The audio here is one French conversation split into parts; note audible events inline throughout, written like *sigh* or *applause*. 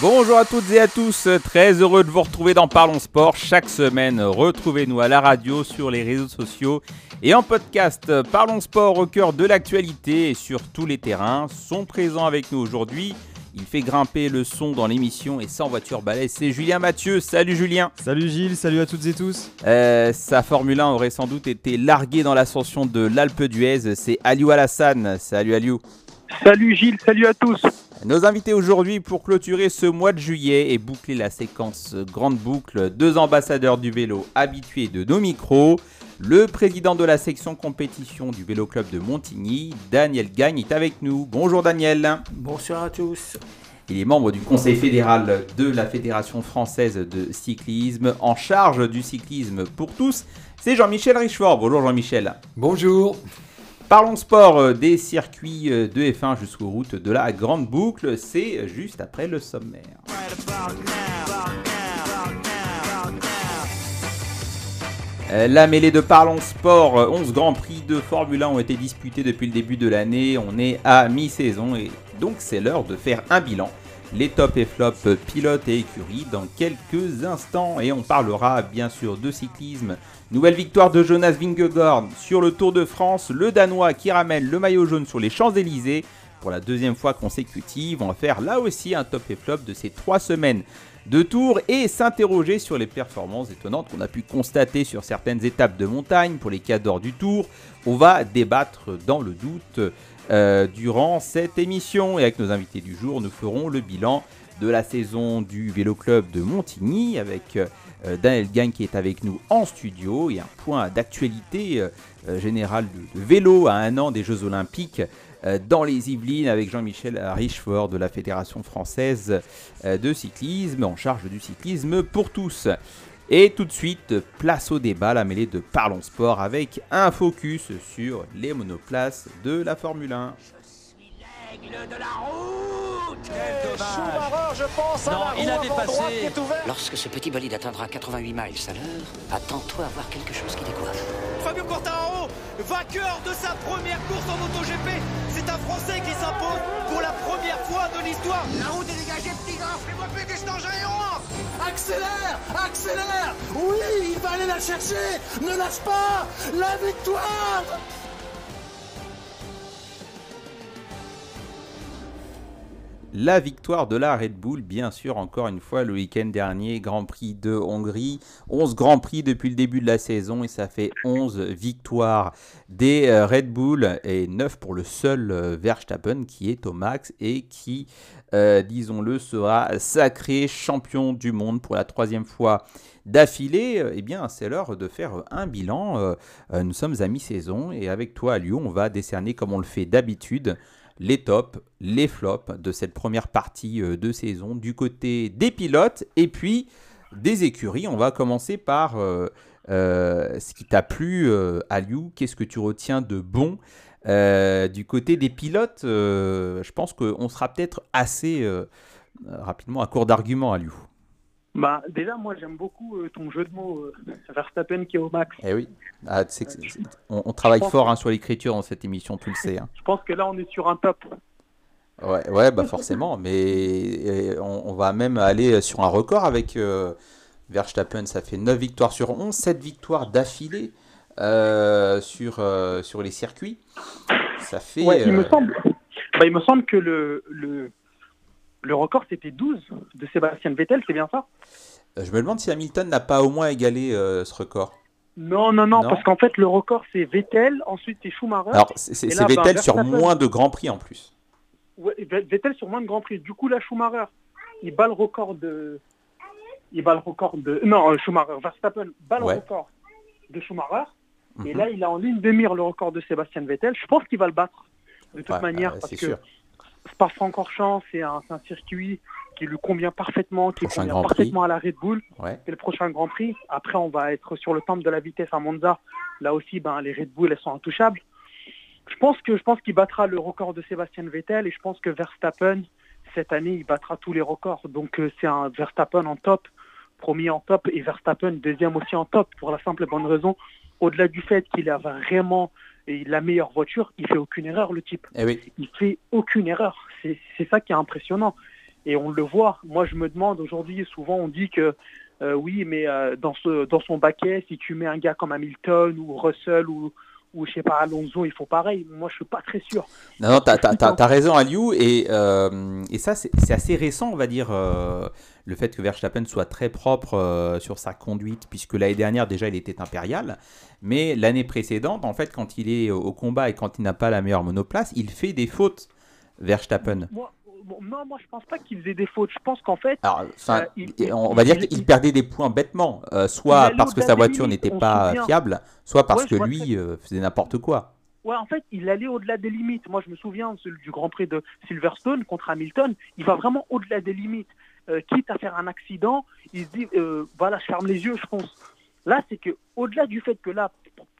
Bonjour à toutes et à tous, très heureux de vous retrouver dans Parlons Sport. Chaque semaine, retrouvez-nous à la radio, sur les réseaux sociaux et en podcast. Parlons Sport au cœur de l'actualité et sur tous les terrains sont présents avec nous aujourd'hui. Il fait grimper le son dans l'émission et sans voiture balai, c'est Julien Mathieu. Salut Julien. Salut Gilles, salut à toutes et tous. Euh, sa Formule 1 aurait sans doute été larguée dans l'ascension de l'Alpe d'Huez. C'est Aliou Alassane. Salut Aliou. Salut Gilles, salut à tous. Nos invités aujourd'hui pour clôturer ce mois de juillet et boucler la séquence grande boucle, deux ambassadeurs du vélo habitués de nos micros. Le président de la section compétition du Vélo Club de Montigny, Daniel Gagne, est avec nous. Bonjour Daniel. Bonsoir à tous. Il est membre du conseil fédéral de la Fédération française de cyclisme, en charge du cyclisme pour tous. C'est Jean-Michel Richefort. Bonjour Jean-Michel. Bonjour. Parlons sport euh, des circuits euh, de F1 jusqu'aux routes de la Grande Boucle, c'est juste après le sommaire. Euh, La mêlée de Parlons Sport, euh, 11 grands prix de Formule 1 ont été disputés depuis le début de l'année. On est à mi-saison et donc c'est l'heure de faire un bilan. Les tops et flops pilotes et écuries dans quelques instants et on parlera bien sûr de cyclisme. Nouvelle victoire de Jonas Vingegaard sur le Tour de France, le Danois qui ramène le maillot jaune sur les Champs-Élysées pour la deuxième fois consécutive. On va faire là aussi un top et flop de ces trois semaines de tour et s'interroger sur les performances étonnantes qu'on a pu constater sur certaines étapes de montagne pour les cadors du tour. On va débattre dans le doute euh, durant cette émission et avec nos invités du jour, nous ferons le bilan de la saison du Vélo Club de Montigny avec euh, Daniel Gagne qui est avec nous en studio et un point d'actualité euh, générale de, de vélo à un an des Jeux Olympiques euh, dans les Yvelines avec Jean-Michel Richefort de la Fédération française euh, de cyclisme en charge du cyclisme pour tous. Et tout de suite, place au débat, la mêlée de Parlons Sport avec un focus sur les monoplaces de la Formule 1. Schumacher, je pense, à Non, la il a roue avant dépassé. droite qui est ouverte. Lorsque ce petit bolide atteindra 88 miles à l'heure, attends-toi à voir quelque chose qui décoiffe. Fabio Quartararo, vainqueur de sa première course en MotoGP. C'est un Français qui s'impose pour la première fois de l'histoire. La route est dégagée, petit gars. Fais-moi péter cet engin géant. Accélère Accélère Oui, il va aller la chercher Ne lâche pas La victoire La victoire de la Red Bull, bien sûr, encore une fois, le week-end dernier, Grand Prix de Hongrie. 11 Grands Prix depuis le début de la saison et ça fait 11 victoires des euh, Red Bull et 9 pour le seul euh, Verstappen qui est au max et qui, euh, disons-le, sera sacré champion du monde pour la troisième fois d'affilée. Eh bien, c'est l'heure de faire un bilan. Nous sommes à mi-saison et avec toi, à Lyon, on va décerner, comme on le fait d'habitude, les tops, les flops de cette première partie euh, de saison du côté des pilotes et puis des écuries. On va commencer par euh, euh, ce qui t'a plu, euh, Aliou. Qu'est-ce que tu retiens de bon du côté des pilotes Je pense qu'on sera peut-être assez rapidement à court d'arguments, Aliou. Bah, déjà, moi, j'aime beaucoup euh, ton jeu de mots, euh, Verstappen qui est au max. Eh oui, Ah, tu sais que c'est- c'est- on, on travaille fort hein, sur l'écriture dans cette émission, tu le sais. hein. *laughs* Je pense que là, on est sur un top. Ouais, ouais, bah forcément, mais euh, on, on va même aller sur un record avec euh, Verstappen. Ça fait 9 victoires sur 11, 7 victoires d'affilée euh, sur, euh, sur les circuits. Ça fait. Ouais, il me euh, semble. Bah, il me semble que le, le, le record, c'était 12 de Sébastien Vettel, c'est bien ça? Je me demande si Hamilton n'a pas au moins égalé euh, ce record. non, non, non, Non. parce qu'en fait, le record, c'est Vettel, ensuite c'est Schumacher. Alors, c'est Vettel sur Verstappen. moins de grands prix en plus. Ouais, Vettel sur moins de Grand Prix. Du coup, là, Schumacher, il bat le record de... Il bat le record de... Non, euh, Schumacher, Verstappen bat le Ouais. record de Schumacher. Et Mhm. là, il a en ligne de mire le record de Sébastien Vettel. Je pense qu'il va le battre, de toute Ouais, manière, euh, parce c'est que sûr. Spa-Francorchamps, c'est un, c'est un circuit qui lui convient parfaitement, qui Prochain convient Prix. parfaitement à la Red Bull. Ouais. C'est le prochain Grand Prix. Après, on va être sur le temple de la vitesse à Monza. Là aussi, ben, les Red Bull, elles sont intouchables. Je pense que je pense qu'il battra le record de Sébastien Vettel et je pense que Verstappen cette année il battra tous les records. Donc euh, c'est un Verstappen en top, premier en top et Verstappen deuxième aussi en top pour la simple et bonne raison. Au-delà du fait qu'il a vraiment la meilleure voiture, il fait aucune erreur le type. Eh oui. Il fait aucune erreur. C'est c'est ça qui est impressionnant. Et on le voit. Moi je me demande aujourd'hui, souvent on dit que euh, oui, mais euh, dans, ce, dans son baquet, si tu mets un gars comme Hamilton ou Russell ou, ou je sais pas, Alonso, il faut pareil. Moi, je suis pas très sûr. Non, non, t'as as, raison, Aliou. Et, euh, et ça, c'est assez récent, on va dire, euh, le fait que Verstappen soit très propre euh, sur sa conduite, puisque l'année dernière, déjà, il était impérial. Mais l'année précédente, en fait, quand il est au combat et quand il n'a pas la meilleure monoplace, il fait des fautes, Verstappen. Moi, non, moi je pense pas qu'il faisait des fautes. Je pense qu'en fait, euh, on va dire qu'il perdait des points bêtement, euh, soit parce que sa voiture n'était pas fiable, soit parce que lui euh, faisait n'importe quoi. Ouais, en fait, il allait au-delà des limites. Moi, je me souviens du Grand Prix de Silverstone contre Hamilton. Il va vraiment au-delà des limites. quitte à faire un accident, il se dit, voilà, je ferme les yeux, je pense. Là, c'est que au-delà du fait que là,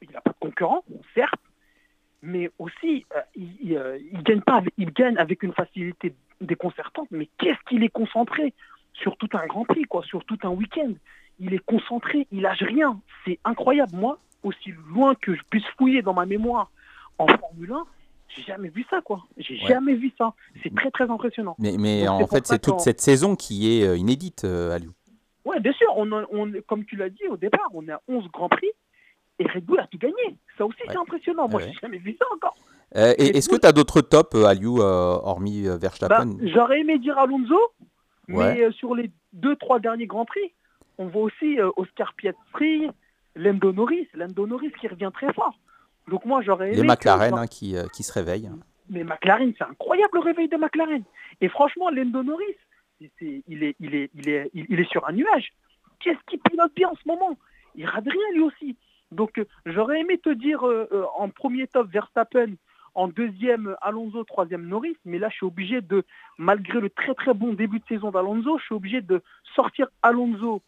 il n'a pas de concurrent, certes, mais aussi, il, il, gagne pas, il gagne avec une facilité déconcertante, mais qu'est-ce qu'il est concentré? Sur tout un Grand Prix, quoi, sur tout un week-end. Il est concentré, il lâche rien. C'est incroyable. Moi, aussi loin que je puisse fouiller dans ma mémoire en Formule 1, j'ai jamais vu ça, quoi. J'ai jamais vu ça. C'est très, très impressionnant. Mais, mais en fait, c'est toute cette saison qui est euh, inédite, euh, Aliou. Ouais, bien sûr. On, on, comme tu l'as dit au départ, on est à 11 Grands Prix et Red Bull a tout gagné. Ça aussi, c'est impressionnant. Moi, j'ai jamais vu ça encore. Euh, Est-ce que tu as d'autres tops, euh, Aliou, euh, hormis euh, Verstappen bah, J'aurais aimé dire Alonso, mais sur les deux, trois derniers Grands Prix, on voit aussi Oscar Piastri, Lando Norris. Lando Norris qui revient très fort. Donc moi, j'aurais aimé... Les McLaren hein, qui, qui se réveillent. Mais McLaren, c'est incroyable le réveil de McLaren. Et franchement, Lando Norris, il, est, il, est, il, est, il est sur un nuage. Qu'est-ce qu'il pilote bien en ce moment? Il rate rien lui aussi. Donc j'aurais aimé te dire en premier top Verstappen, en deuxième, Alonso, troisième, Norris. Mais là, je suis obligé de, malgré le très très bon début de saison d'Alonso, je suis obligé de sortir Alonso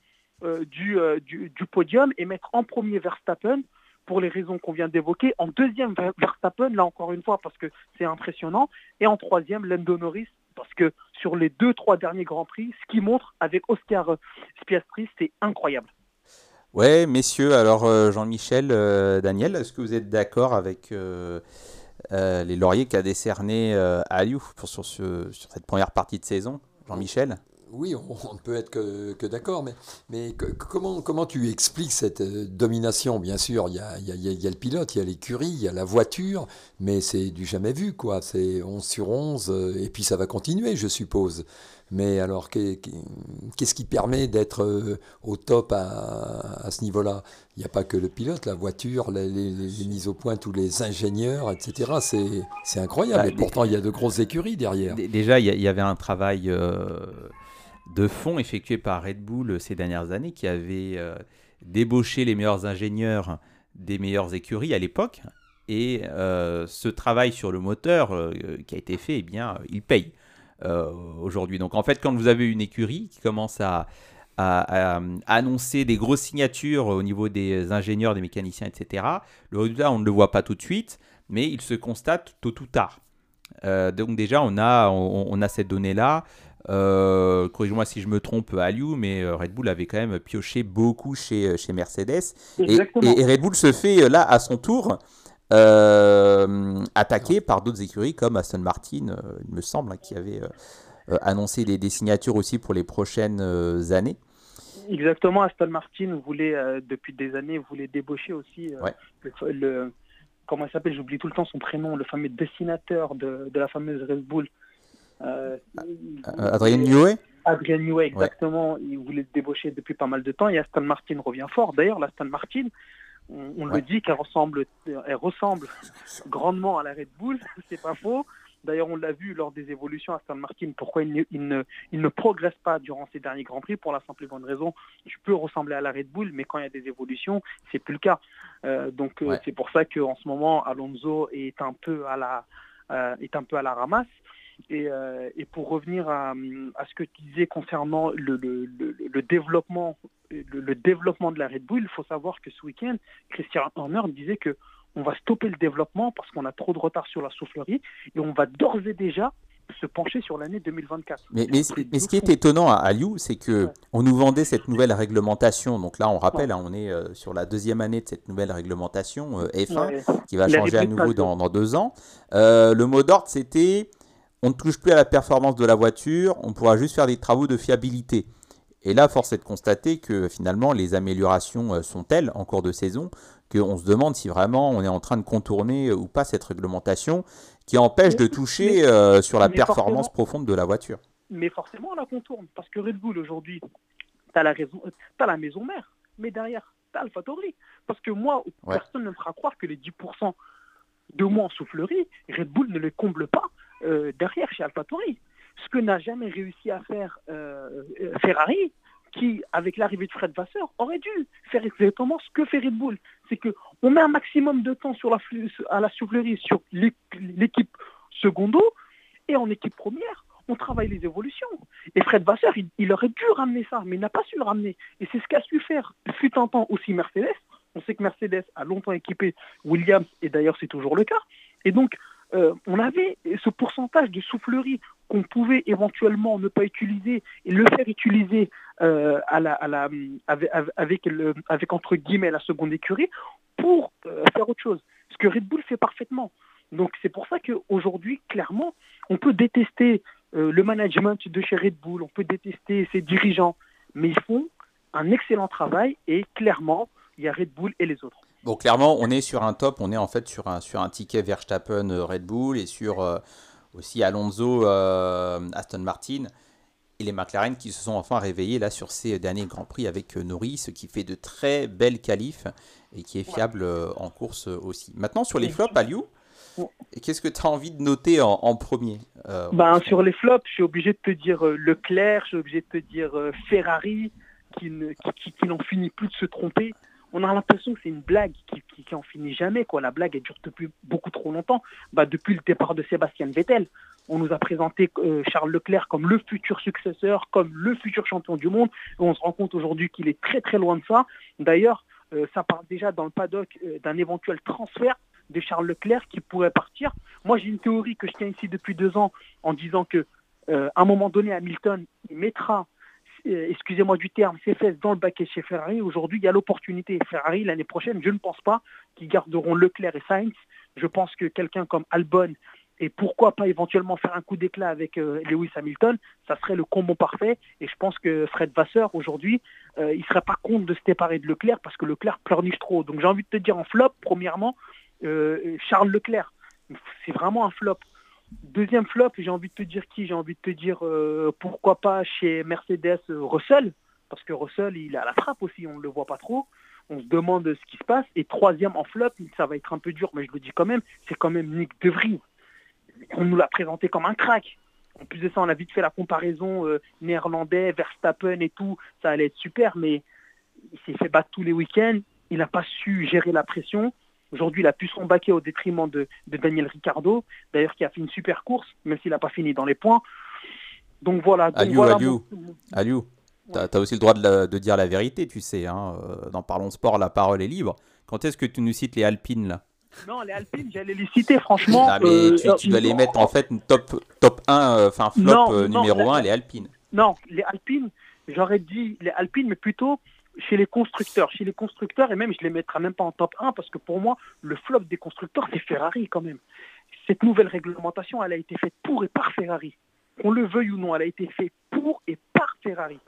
euh, euh, du, du, podium et mettre en premier Verstappen pour les raisons qu'on vient d'évoquer. En deuxième, Verstappen, là encore une fois, parce que c'est impressionnant. Et en troisième, Lando Norris, parce que sur les deux, trois derniers Grands Prix, ce qu'il montre avec Oscar Spiastri, c'est incroyable. Ouais, messieurs, alors euh, Jean-Michel, Daniel, est-ce que vous êtes d'accord avec euh, les lauriers qu'a décerné euh, Aliou sur, cette première partie de saison, Jean-Michel? Oui, on, *laughs* ne peut être que, d'accord, mais, mais comment, comment tu expliques cette euh, domination? Bien sûr, il y a, le pilote, il y a l'écurie, il y a la voiture, mais c'est du jamais vu, quoi. C'est 11 sur 11, et puis ça va continuer, je suppose. Mais alors, qu'est-ce qui permet d'être euh, au top à, ce niveau-là? Il n'y a pas que le pilote, la voiture, les, mises au point, tous les ingénieurs, etc. C'est incroyable. Bah, et pourtant, il y a de grosses écuries derrière. Déjà, il y, avait un travail euh, de fond effectué par Red Bull euh, ces dernières années qui avait débauché les meilleurs ingénieurs des meilleures écuries à l'époque. Et ce travail sur le moteur qui a été fait, eh bien, il paye. Euh, aujourd'hui. Donc en fait, quand vous avez une écurie qui commence à, annoncer des grosses signatures au niveau des ingénieurs, des mécaniciens, etc., le résultat, on ne le voit pas tout de suite, mais il se constate tôt ou tard. Euh, donc déjà, on a, on, a cette donnée-là. Euh, corrige-moi si je me trompe, Aliou, mais Red Bull avait quand même pioché beaucoup chez, chez Mercedes. Et, et, Red Bull se fait là à son tour euh, attaqué par d'autres écuries comme Aston Martin, euh, il me semble, hein, qui avait euh, annoncé des, signatures aussi pour les prochaines années. Exactement, Aston Martin voulait, depuis des années, voulait débaucher aussi le, comment il s'appelle, j'oublie tout le temps son prénom, le fameux dessinateur de, la fameuse Red Bull. Adrien Newey Adrien Newey, exactement. Il voulait débaucher depuis pas mal de temps et Aston Martin revient fort. D'ailleurs, l'Aston Martin, on, le dit qu'elle ressemble, elle ressemble grandement à la Red Bull, *laughs* c'est pas faux. D'ailleurs, on l'a vu lors des évolutions à Aston Martin, pourquoi il ne, il, ne, progresse pas durant ces derniers Grands Prix, pour la simple et bonne raison, tu peux ressembler à la Red Bull, mais quand il y a des évolutions, c'est plus le cas. Euh, donc euh, c'est pour ça qu'en ce moment, Alonso est un peu à la, euh, est un peu à la ramasse. Et, et pour revenir à, à, ce que tu disais concernant le, le, le développement le, développement de la Red Bull, il faut savoir que ce week-end, Christian Horner disait que on va stopper le développement parce qu'on a trop de retard sur la soufflerie et on va d'ores et déjà se pencher sur l'année 2024. Mais, mais, mais, ce qui est étonnant à, à c'est que on nous vendait cette nouvelle réglementation. Donc là, on rappelle, hein, on est euh, sur la deuxième année de cette nouvelle réglementation euh, F1 qui va changer à nouveau dans, dans, deux ans. Euh, le mot d'ordre, c'était on ne touche plus à la performance de la voiture, on pourra juste faire des travaux de fiabilité. Et là, force est de constater que finalement, les améliorations sont telles en cours de saison qu'on se demande si vraiment on est en train de contourner ou pas cette réglementation qui empêche de toucher euh, sur la performance profonde de la voiture. Mais forcément, on la contourne, parce que Red Bull, aujourd'hui, tu as, as, la maison mère, mais derrière, tu as AlphaTauri. Parce que moi, personne ne me fera croire que les 10% de moins en soufflerie, Red Bull ne les comble pas euh, derrière chez AlphaTauri. Ce que n'a jamais réussi à faire euh, Ferrari, qui, avec l'arrivée de Fred Vasseur, aurait dû faire exactement ce que fait Red Bull. C'est qu'on met un maximum de temps sur la, à la soufflerie sur l'équipe secondo et en équipe première, on travaille les évolutions. Et Fred Vasseur, il, aurait dû ramener ça, mais il n'a pas su le ramener. Et c'est ce qu'a su faire, fut un temps aussi Mercedes. On sait que Mercedes a longtemps équipé Williams, et d'ailleurs c'est toujours le cas. Et donc, euh, on avait ce pourcentage de soufflerie qu'on pouvait éventuellement ne pas utiliser et le faire utiliser euh, avec, entre guillemets la seconde écurie pour euh, faire autre chose. Ce que Red Bull fait parfaitement. Donc c'est pour ça qu'aujourd'hui, clairement, on peut détester le management de chez Red Bull, on peut détester ses dirigeants, mais ils font un excellent travail et clairement, il y a Red Bull et les autres. Bon, clairement, on est sur un top, on est en fait sur un, sur un ticket Verstappen euh, Red Bull et sur euh, aussi Alonso euh, Aston Martin et les McLaren qui se sont enfin réveillés là sur ces derniers Grands Prix avec Norris, ce qui fait de très belles qualifs et qui est fiable en course aussi. Maintenant, sur les flops, Aliou, qu'est-ce que tu as envie de noter en, premier ben, Sur les flops, je suis obligé de te dire Leclerc, je suis obligé de te dire Ferrari, qui, qui, qui n'en finit plus de se tromper on a l'impression que c'est une blague qui, qui, en finit jamais. Quoi. La blague, elle dure depuis beaucoup trop longtemps. Bah, depuis le départ de Sébastien Vettel, on nous a présenté euh, Charles Leclerc comme le futur successeur, comme le futur champion du monde. On se rend compte aujourd'hui qu'il est très très loin de ça. D'ailleurs, euh, ça parle déjà dans le paddock euh, d'un éventuel transfert de Charles Leclerc qui pourrait partir. Moi, j'ai une théorie que je tiens ici depuis deux ans en disant que un moment donné, Hamilton il mettra excusez-moi du terme, ses fesses dans le baquet chez Ferrari. Aujourd'hui, il y a l'opportunité. Ferrari, l'année prochaine, je ne pense pas qu'ils garderont Leclerc et Sainz. Je pense que quelqu'un comme Albon, et pourquoi pas éventuellement faire un coup d'éclat avec euh, Lewis Hamilton, ça serait le combo parfait. Et je pense que Fred Vasseur, aujourd'hui, euh, il ne serait pas contre de se séparer de Leclerc parce que Leclerc pleurniche trop. Donc j'ai envie de te dire en flop, premièrement, Charles Leclerc, c'est vraiment un flop. Deuxième flop, j'ai envie de te dire qui? J'ai envie de te dire euh, pourquoi pas chez Mercedes euh, Russell, parce que Russell, il à la trappe aussi, on ne le voit pas trop. On se demande ce qui se passe. Et troisième en flop, ça va être un peu dur, mais je le dis quand même, c'est quand même Nick De. On nous l'a présenté comme un crack. En plus de ça, on a vite fait la comparaison euh, néerlandais, Verstappen et tout. Ça allait être super, mais il s'est fait battre tous les week-ends. Il n'a pas su gérer la pression. Aujourd'hui, il a pu son baquet au détriment de, Daniel Ricciardo, d'ailleurs qui a fait une super course, même s'il n'a pas fini dans les points. Donc voilà. Donc Aliou, voilà Aliou, tu as, aussi le droit de, dire la vérité, tu sais. Hein, euh, dans Parlons Sport, la parole est libre. Quand est-ce que tu nous cites les Alpines là? Non, les Alpines, j'allais les citer, franchement. mais euh, tu, dois les mettre en fait top, top 1, euh, enfin flop numéro 1, les Alpines. Non, les Alpines, j'aurais dit les Alpines, mais plutôt chez les constructeurs. Chez les constructeurs, et même je les mettrai même pas en top 1 parce que pour moi, le flop des constructeurs, c'est Ferrari quand même. Cette nouvelle réglementation, elle a été faite pour et par Ferrari. Qu'on le veuille ou non, elle a été faite pour et par Ferrari.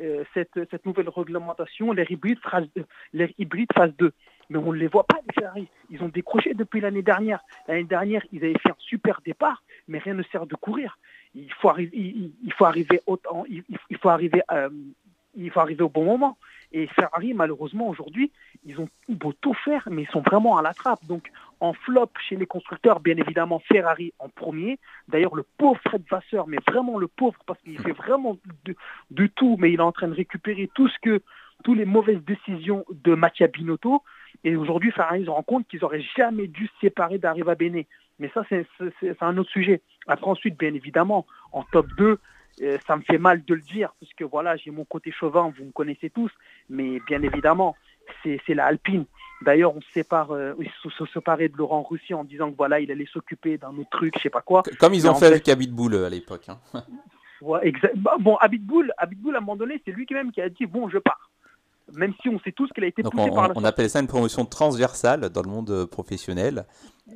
Euh, cette, cette, nouvelle réglementation, les hybrides, phase, les hybrides phase 2. Mais on ne les voit pas, les Ferrari. Ils ont décroché depuis l'année dernière. L'année dernière, ils avaient fait un super départ, mais rien ne sert de courir. Il faut arriver, il, faut arriver, autant, il, faut arriver, euh, il faut arriver au bon moment. Et Ferrari, malheureusement, aujourd'hui, ils ont beau tout faire, mais ils sont vraiment à la trappe. Donc, en flop chez les constructeurs, bien évidemment, Ferrari en premier. D'ailleurs, le pauvre Fred Vasseur, mais vraiment le pauvre, parce qu'il fait vraiment de, tout, mais il est en train de récupérer tout ce que, toutes les mauvaises décisions de Mattia Binotto. Et aujourd'hui, Ferrari se rend compte qu'ils n'auraient jamais dû se séparer d'Arriva Bene. Mais ça, c'est un autre sujet. Après, ensuite, bien évidemment, en top 2, euh, ça me fait mal de le dire, parce que voilà, j'ai mon côté chauvin, vous me connaissez tous, mais bien évidemment, c'est la Alpine. D'ailleurs, on se sépare, euh, ils se sont séparés de Laurent Roussy en disant que voilà, il allait s'occuper d'un autre truc, je sais pas quoi. Comme ils ont fait fait- avec Abitboul à l'époque. hein. Ouais, bah, bon, Abitboul, Abitboul, à un moment donné, c'est lui qui même qui a dit bon, je pars. Même si on sait tous qu'il a été Donc poussé on, par la on appelle ça une promotion transversale dans le monde euh, professionnel.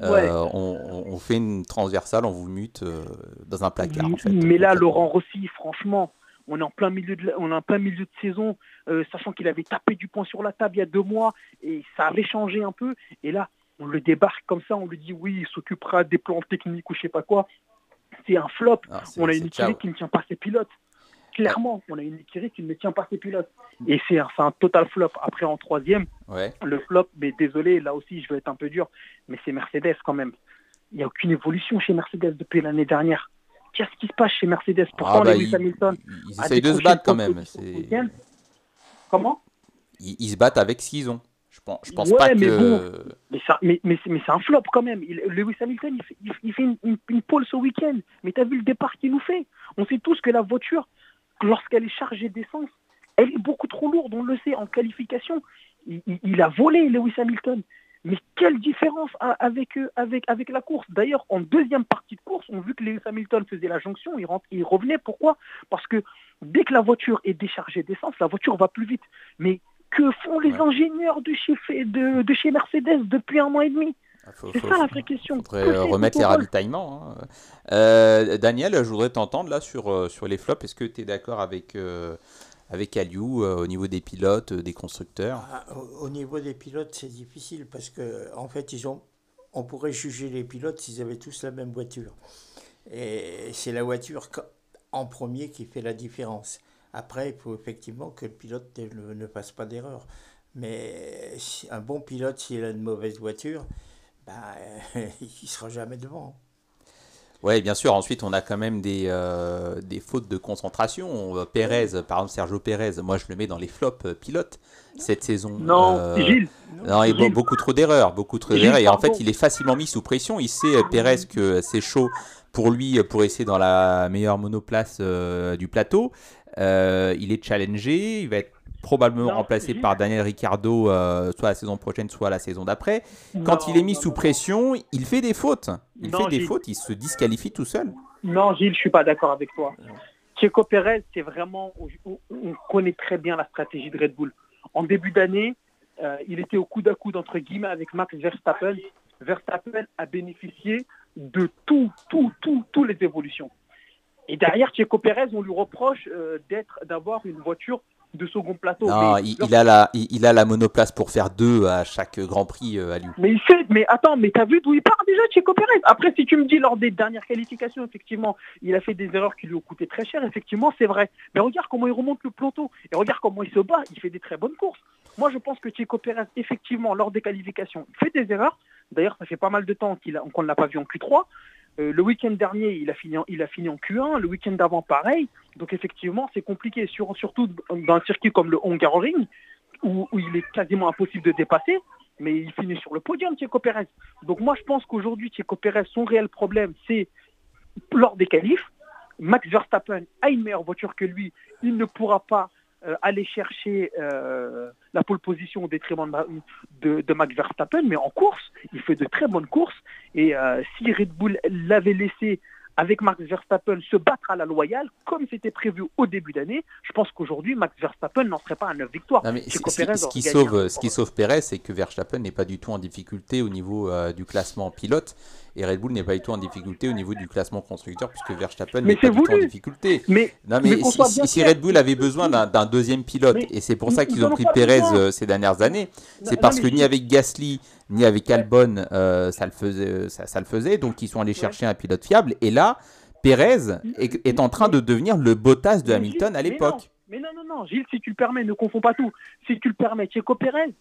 Euh, Ouais. on, on- on fait une transversale, on vous mute euh, dans un placard. en fait, Mais là. Laurent Rossi, franchement, on est en plein milieu de, la- on est en plein milieu de saison, euh, sachant qu'il avait tapé du poing sur la table il y a deux mois et ça avait changé un peu. Et là, on le débarque comme ça, on lui dit oui, il s'occupera des plans techniques ou je sais pas quoi. C'est un flop. Ah, on a une écurie qui ne tient pas ses pilotes. Clairement, on a une écurie qui ne tient pas ses pilotes. Et c'est un, total flop. Après, en troisième, Ouais. le flop, mais désolé, là aussi, je vais être un peu dur, mais c'est Mercedes quand même. Il n'y a aucune évolution chez Mercedes depuis l'année dernière. Qu'est-ce qui se passe chez Mercedes? Pourtant, Ah bah, Lewis Hamilton Ils essayent de se battre quand même. Comment? Ils, ils se battent avec ce qu'ils ont. Je pense, je pense Ouais, pas mais que. Mais, ça, mais, mais, c'est- mais c'est un flop quand même. Il- Lewis Hamilton, il fait, il, il fait une, une, une pole ce week-end. Mais t'as vu le départ qu'il nous fait? On sait tous que la voiture, lorsqu'elle est chargée d'essence, elle est beaucoup trop lourde. On le sait en qualification. Il, il- il a volé Lewis Hamilton. Mais quelle différence avec, euh, avec, avec la course? D'ailleurs, en deuxième partie de course, on a vu que Lewis Hamilton faisait la jonction, il, rentre, il revenait. Pourquoi? Parce que dès que la voiture est déchargée d'essence, la voiture va plus vite. Mais que font les Ouais. ingénieurs de chez, de, de chez Mercedes depuis un an et demi? Faut- C'est faut- ça la vraie question. faudrait euh, remettre les ravitaillements. hein. Euh, Daniel, je voudrais t'entendre là sur, euh, sur les flops. Est-ce que tu es d'accord avec, euh, avec Aliou euh, au niveau des pilotes, euh, des constructeurs? Ah, Au au niveau des pilotes, c'est difficile parce que en fait, ils ont, on pourrait juger les pilotes s'ils avaient tous la même voiture. Et c'est la voiture en premier qui fait la différence. Après, il faut effectivement que le pilote ne, ne fasse pas d'erreur. Mais un bon pilote, s'il a une mauvaise voiture, bah, *laughs* il sera jamais devant. Oui, bien sûr. Ensuite, on a quand même des, euh, des fautes de concentration. Euh, Pérez, par exemple, Sergio Pérez, moi je le mets dans les flops euh, pilotes cette saison. Non, Euh, Gilles. Non, il y a Gilles. beaucoup trop d'erreurs, beaucoup trop d'erreurs. Et en fait, il est facilement mis sous pression. Il sait, euh, Pérez, que c'est chaud pour lui, euh, pour essayer dans la meilleure monoplace euh, du plateau. Euh, il est challengé. Il va être probablement Non, remplacé par Daniel Ricciardo, euh, soit la saison prochaine, soit la saison d'après. Quand il est mis non, sous non. pression, il fait des fautes. Il fait des Gilles. fautes, il se disqualifie tout seul. Non, Gilles, je suis pas d'accord avec toi. Checo Pérez, c'est vraiment, on, on connaît très bien la stratégie de Red Bull. En début d'année, euh, il était au coude à coude entre guillemets avec Max Verstappen. Verstappen a bénéficié de tout, tout, tout, toutes les évolutions. Et derrière Checo Pérez, on lui reproche euh, d'être, d'avoir une voiture de second plateau. Non, Mais il, lorsque- il a la, il, il a la monoplace pour faire deux à chaque Grand Prix euh, à lui. Mais il fait, mais attends, mais t'as vu d'où il part déjà, Checo Pérez? Après, si tu me dis lors des dernières qualifications, effectivement, il a fait des erreurs qui lui ont coûté très cher, effectivement, c'est vrai. Mais regarde comment il remonte le peloton et regarde comment il se bat, il fait des très bonnes courses. Moi, je pense que Checo Pérez, effectivement, lors des qualifications, il fait des erreurs. D'ailleurs, ça fait pas mal de temps qu'on ne l'a pas vu en Q3. Euh, le week-end dernier, il a, fini en, il a fini en Q1. Le week-end d'avant, pareil. Donc, effectivement, c'est compliqué, sur- surtout dans un circuit comme le Hungaroring, où, où il est quasiment impossible de dépasser. Mais il finit sur le podium, Checo Pérez. Donc, moi, je pense qu'aujourd'hui, Checo Pérez, son réel problème, c'est lors des qualifs. Max Verstappen a une meilleure voiture que lui. Il ne pourra pas euh, aller chercher euh, la pole position au détriment de, de- de Max Verstappen, mais en course, il fait de très bonnes courses. Et euh, si Red Bull l'avait laissé avec Max Verstappen se battre à la loyale, comme c'était prévu au début d'année, je pense qu'aujourd'hui, Max Verstappen n'en serait pas à 9 victoires. Non, mais ce, qui sauve, un ce qui sauve Perez, c'est que Verstappen n'est pas du tout en difficulté au niveau du classement pilote et Red Bull n'est pas du tout en difficulté au niveau du classement constructeur puisque Verstappen n'est pas du tout en difficulté. Mais, Non mais, mais qu'on si, Red Bull avait besoin d'un deuxième pilote Mais et c'est pour ça ils qu'ils ont pris besoin. euh, ces dernières années, c'est parce que ni avec Gasly ni avec Albon euh, ça le faisait, ça, ça le faisait. Donc ils sont allés chercher un pilote fiable. Et là Perez est, est en train de devenir le Bottas de Hamilton à l'époque. Mais non, non, non, Gilles, si tu le permets, ne confonds pas tout. Si tu le permets, Checo Pérez,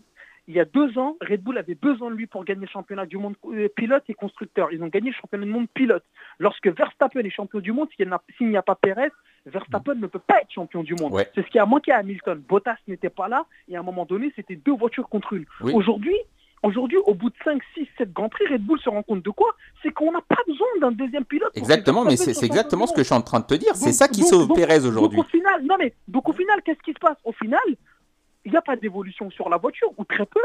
il y a deux ans, Red Bull avait besoin de lui pour gagner le championnat du monde euh, pilote et constructeur. Ils ont gagné le championnat du monde pilote. Lorsque Verstappen est champion du monde, s'il n'y a, pas Pérez, Verstappen ne peut pas être champion du monde. Ouais. C'est ce qui a manqué à Hamilton. Bottas n'était pas là et à un moment donné, c'était deux voitures contre une. Oui. Aujourd'hui, Aujourd'hui, au bout de 5, 6, 7 Grands Prix, Red Bull se rend compte de quoi? C'est qu'on n'a pas besoin d'un deuxième pilote. Exactement, mais c'est exactement ce que je suis en train de te dire. C'est ça qui donc- sauve donc- Perez aujourd'hui. Au final, non mais donc au final, qu'est-ce qui se passe? Au final, il n'y a pas d'évolution sur la voiture ou très peu.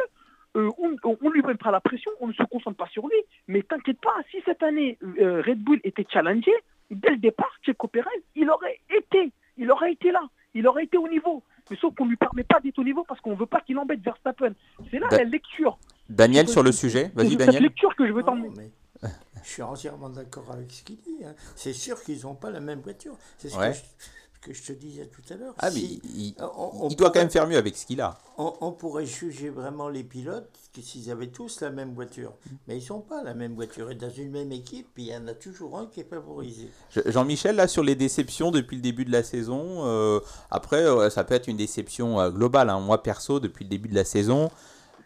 euh, on, on, lui met pas la pression, on ne se concentre pas sur lui. Mais t'inquiète pas, si cette année euh, Red Bull était challengé, dès le départ, Checo Pérez, il aurait été, il aurait été là, il aurait été au niveau. Mais sauf qu'on ne lui permet pas d'être au niveau parce qu'on ne veut pas qu'il embête Verstappen. C'est là Da- la lecture. Daniel sur le sujet, vas-y C'est cette Daniel. lecture que je veux t'emmener. mais je suis entièrement d'accord avec ce qu'il dit. hein. C'est sûr qu'ils n'ont pas la même voiture. C'est ce Ouais. que, je, ce que je te disais tout à l'heure. Ah mais Si- il, on- on il doit quand même faire mieux avec ce qu'il a. On, on pourrait juger vraiment les pilotes que s'ils avaient tous la même voiture. Mais ils sont pas la même voiture. Et dans une même équipe, il y en a toujours un qui est favorisé. Je- Jean-Michel, là, sur les déceptions depuis le début de la saison, euh, après, euh, ça peut être une déception euh, globale. hein. Moi, perso, depuis le début de la saison,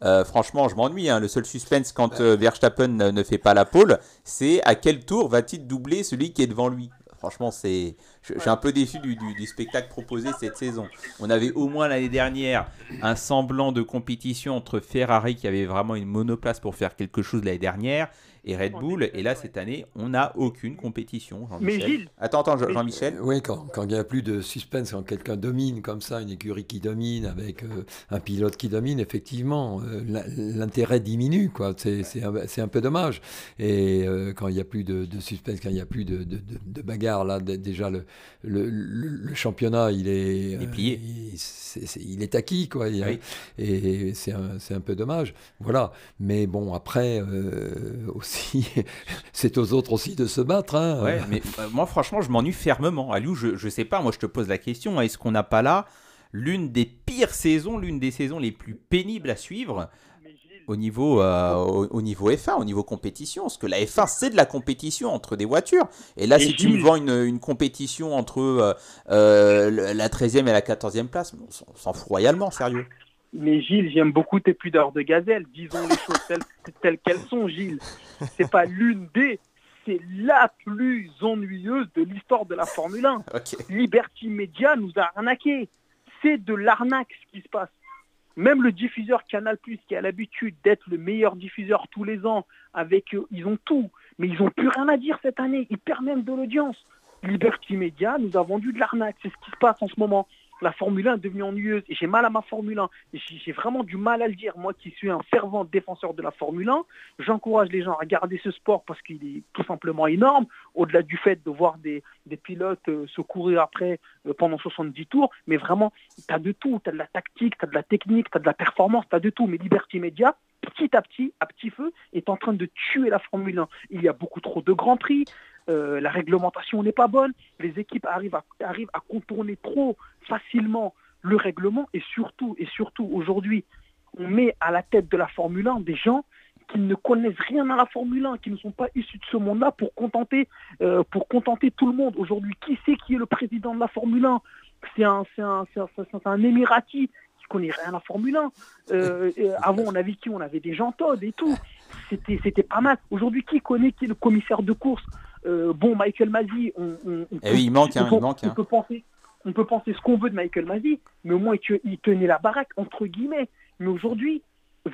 euh, franchement, je m'ennuie. hein. Le seul suspense quand euh, Verstappen ne fait pas la pole, c'est à quel tour va-t-il doubler celui qui est devant lui? Franchement, c'est, je, je suis un peu déçu du, du- du spectacle proposé cette saison. On avait au moins l'année dernière un semblant de compétition entre Ferrari qui avait vraiment une monoplace pour faire quelque chose l'année dernière et Red Bull. Et là, cette année, on n'a aucune compétition. Mais Jean-Michel. Gilles, Attends, attends, Jean- Jean-Michel. Oui, quand quand il n'y a plus de suspense, quand quelqu'un domine comme ça, une écurie qui domine, avec euh, un pilote qui domine, effectivement, euh, l'intérêt diminue. quoi. C'est c'est un, c'est un peu dommage. Et euh, quand il n'y a plus de, de suspense, quand il n'y a plus de, de, de- de bagarre, là, déjà, le, le, le- championnat, il est, Il est plié. il, est acquis. Quoi. Il Oui. Et c'est un, c'est un peu dommage. Voilà. Mais bon, après, euh, aussi, *laughs* c'est aux autres aussi de se battre. hein. Ouais, mais euh, moi, franchement, je m'ennuie fermement. Aliou, je, je sais pas, moi, je te pose la question est-ce qu'on n'a pas là l'une des pires saisons, l'une des saisons les plus pénibles à suivre au niveau, euh, au, au niveau F1, au niveau compétition? Parce que la F1, c'est de la compétition entre des voitures. Et là, Et si tu me vends une, une compétition entre euh, euh, la 13e et la 14e place, on s'en fout royalement, sérieux. Mais Gilles, j'aime beaucoup tes pudeurs de gazelle. Disons les choses telles, telles qu'elles sont, Gilles. C'est pas l'une des, c'est la plus ennuyeuse de l'histoire de la Formule 1. Ok. Liberty Media nous a arnaqué. C'est de l'arnaque ce qui se passe. Même le diffuseur Canal+, qui a l'habitude d'être le meilleur diffuseur tous les ans, avec eux, ils ont tout, mais ils n'ont plus rien à dire cette année. Ils perdent même de l'audience. Liberty Media nous a vendu de l'arnaque. C'est ce qui se passe en ce moment. La Formule 1 est devenue ennuyeuse et j'ai mal à ma Formule 1. Et J'ai vraiment du mal à le dire. Moi qui suis un fervent défenseur de la Formule 1, j'encourage les gens à regarder ce sport parce qu'il est tout simplement énorme, au-delà du fait de voir des, pilotes euh, se courir après euh, pendant 70 tours. Mais vraiment, tu de tout. Tu de la tactique, tu de la technique, tu de la performance, tu de tout. Mais Liberty Media, petit à petit, à petit feu, est en train de tuer la Formule 1. Il y a beaucoup trop de grands prix. Euh, la réglementation n'est pas bonne, les équipes arrivent à, contourner trop facilement le règlement et surtout, et surtout aujourd'hui, on met à la tête de la Formule 1 des gens qui ne connaissent rien à la Formule 1, qui ne sont pas issus de ce monde-là pour contenter, euh, pour contenter tout le monde. Aujourd'hui, qui c'est qui est le président de la Formule 1 C'est un, un, un, un Émirati qui connaît rien à la Formule 1. Euh, avant, on avait qui? On avait des gens Todd et tout. C'était pas mal. Aujourd'hui, qui connaît qui est le commissaire de course? Euh, Bon, Michael Masi, on, on- on Eh oui, il manque, hein, on, il manque, on hein. peut penser, on peut penser ce qu'on veut de Michael Masi, mais au moins il, te- il tenait la baraque entre guillemets. Mais aujourd'hui,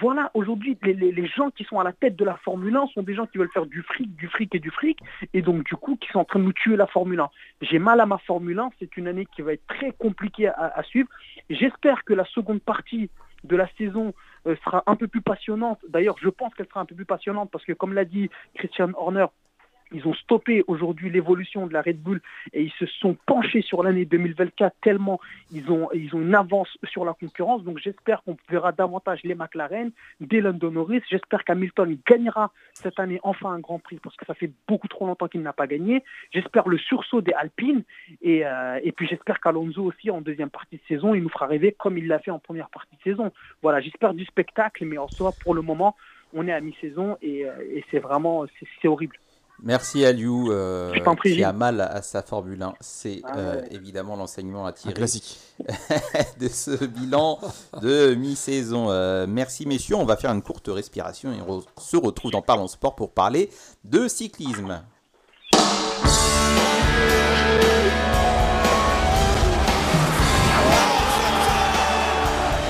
voilà, aujourd'hui les, les- les gens qui sont à la tête de la Formule 1 sont des gens qui veulent faire du fric, du fric et du fric, et donc du coup qui sont en train de nous tuer la Formule 1. J'ai mal à ma Formule 1, c'est une année qui va être très compliquée à, à suivre. J'espère que la seconde partie de la saison euh, sera un peu plus passionnante. D'ailleurs, je pense qu'elle sera un peu plus passionnante parce que, comme l'a dit Christian Horner, ils ont stoppé aujourd'hui l'évolution de la Red Bull et ils se sont penchés sur l'année 2024 tellement ils ont, ils ont une avance sur la concurrence. Donc j'espère qu'on verra davantage les McLaren, des London Norris. J'espère qu'Hamilton gagnera cette année enfin un Grand Prix parce que ça fait beaucoup trop longtemps qu'il n'a pas gagné. J'espère le sursaut des Alpines et, euh, et puis j'espère qu'Alonso aussi en deuxième partie de saison, il nous fera rêver comme il l'a fait en première partie de saison. Voilà, j'espère du spectacle, mais en soi pour le moment on est à mi-saison et, euh, et c'est vraiment c'est horrible. Merci Aliou, euh, Je t'en prie, qui a mal à sa Formule 1. C'est Ah euh, ouais. évidemment l'enseignement à tirer classique. *laughs* de ce bilan de mi-saison. Euh, merci messieurs, on va faire une courte respiration et on se retrouve dans Parlons Sport pour parler de cyclisme.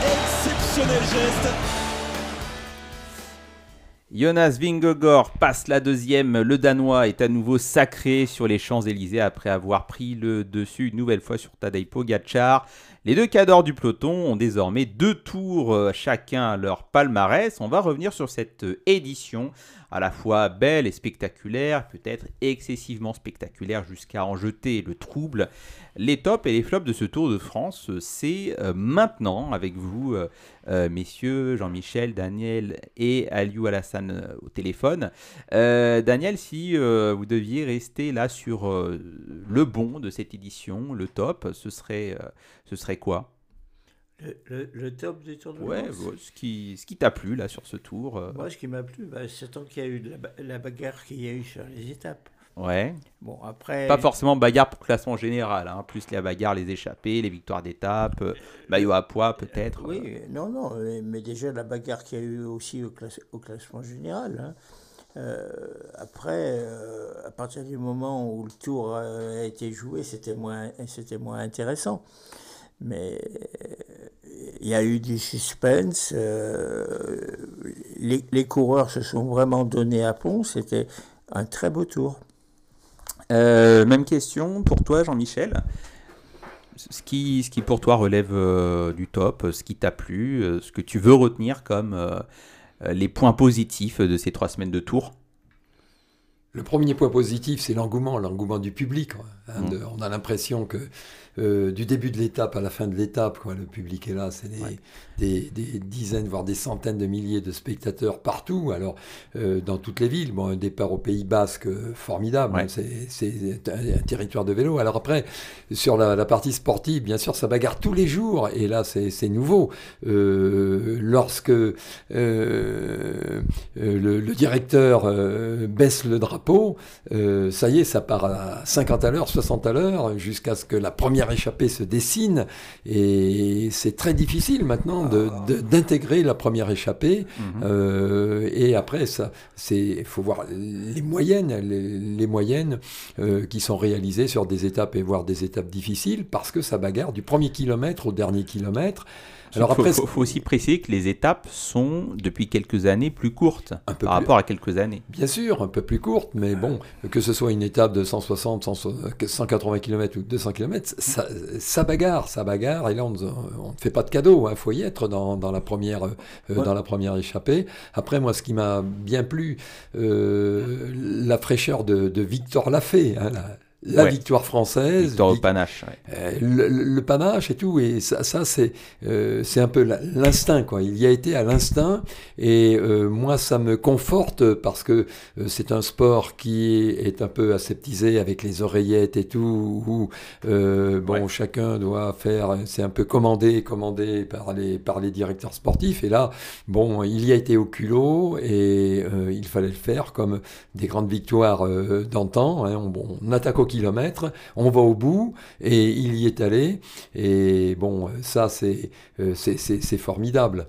Exceptionnel geste. Jonas Vingegaard passe la deuxième. Le Danois est à nouveau sacré sur les Champs-Élysées après avoir pris le dessus une nouvelle fois sur Tadej Pogacar. Les deux cadors du peloton ont désormais deux tours euh, chacun leur palmarès. On va revenir sur cette euh, édition à la fois belle et spectaculaire, peut-être excessivement spectaculaire jusqu'à en jeter le trouble. Les tops et les flops de ce Tour de France, c'est euh, maintenant avec vous, messieurs Jean-Michel, Daniel et Aliou Alassane au téléphone. Daniel, si vous deviez rester là sur le bon de cette édition, le top, ce serait, ce serait quoi? Le, top du Tour de ouais, ce qui, ce qui t'a plu là sur ce tour euh. Moi, ce qui m'a plu, bah, c'est tant qu'il y a eu la, bagarre qu'il y a eu sur les étapes. Ouais. Bon, après. Pas forcément bagarre pour classement général, hein, plus la bagarre, les échappées, les victoires d'étape, euh, maillot à poids peut-être. Oui, non, non, mais déjà la bagarre qu'il y a eu aussi au, au classement général. Hein. Euh, après, à partir du moment où le tour a été joué, c'était moins, c'était moins intéressant. Mais il y a eu du suspense. Euh, les, coureurs se sont vraiment donnés à fond. C'était un très beau tour. Euh, même question pour toi, Jean-Michel. Ce qui, ce qui pour toi relève euh, du top, ce qui t'a plu, ce que tu veux retenir comme les points positifs de ces trois semaines de tour le premier point positif, c'est l'engouement, l'engouement du public. Hein, mmh. on a l'impression que euh, du début de l'étape à la fin de l'étape, le public est là, c'est des, dizaines, voire des centaines de milliers de spectateurs partout, alors euh, dans toutes les villes. Bon, un départ au Pays Basque, euh, formidable, c'est un, territoire de vélo. Alors après, sur la, partie sportive, bien sûr, ça bagarre tous les jours, et là, c'est nouveau. lorsque le, le, directeur baisse le drapeau, ça y est, ça part à 50 à l'heure, 60 à l'heure, jusqu'à ce que la première échappée se dessine et c'est très difficile maintenant d'intégrer la première échappée. Mhm. Euh, et après, ça, c'est, faut voir les moyennes, les, moyennes euh, qui sont réalisées sur des étapes et voire des étapes difficiles parce que ça bagarre du premier kilomètre au dernier kilomètre. Alors il faut, aussi préciser que les étapes sont depuis quelques années plus courtes par rapport à quelques années. Bien sûr, un peu plus courtes, mais bon, que ce soit une étape de 160, 180 km ou 200 km, ça, ça bagarre, ça bagarre. Et là, on ne fait pas de cadeau, il hein, faut y être dans, dans la première, euh, dans la première échappée. Après, moi, ce qui m'a bien plu, euh, la fraîcheur de, de Victor Lafay, hein, la victoire française. Victoire au panache. Euh, le, panache et tout, et ça, ça c'est euh, c'est un peu l'instinct, quoi. Il y a été à l'instinct, et euh, moi, ça me conforte parce que c'est un sport qui est un peu aseptisé avec les oreillettes et tout, où bon, chacun doit faire, c'est un peu commandé, commandé par les, par les directeurs sportifs, et là, bon, il y a été au culot, et il fallait le faire comme des grandes victoires d'antan. Hein. on, on attaque au kilomètres, on va au bout, et il y est allé. Et bon, ça, c'est euh, formidable.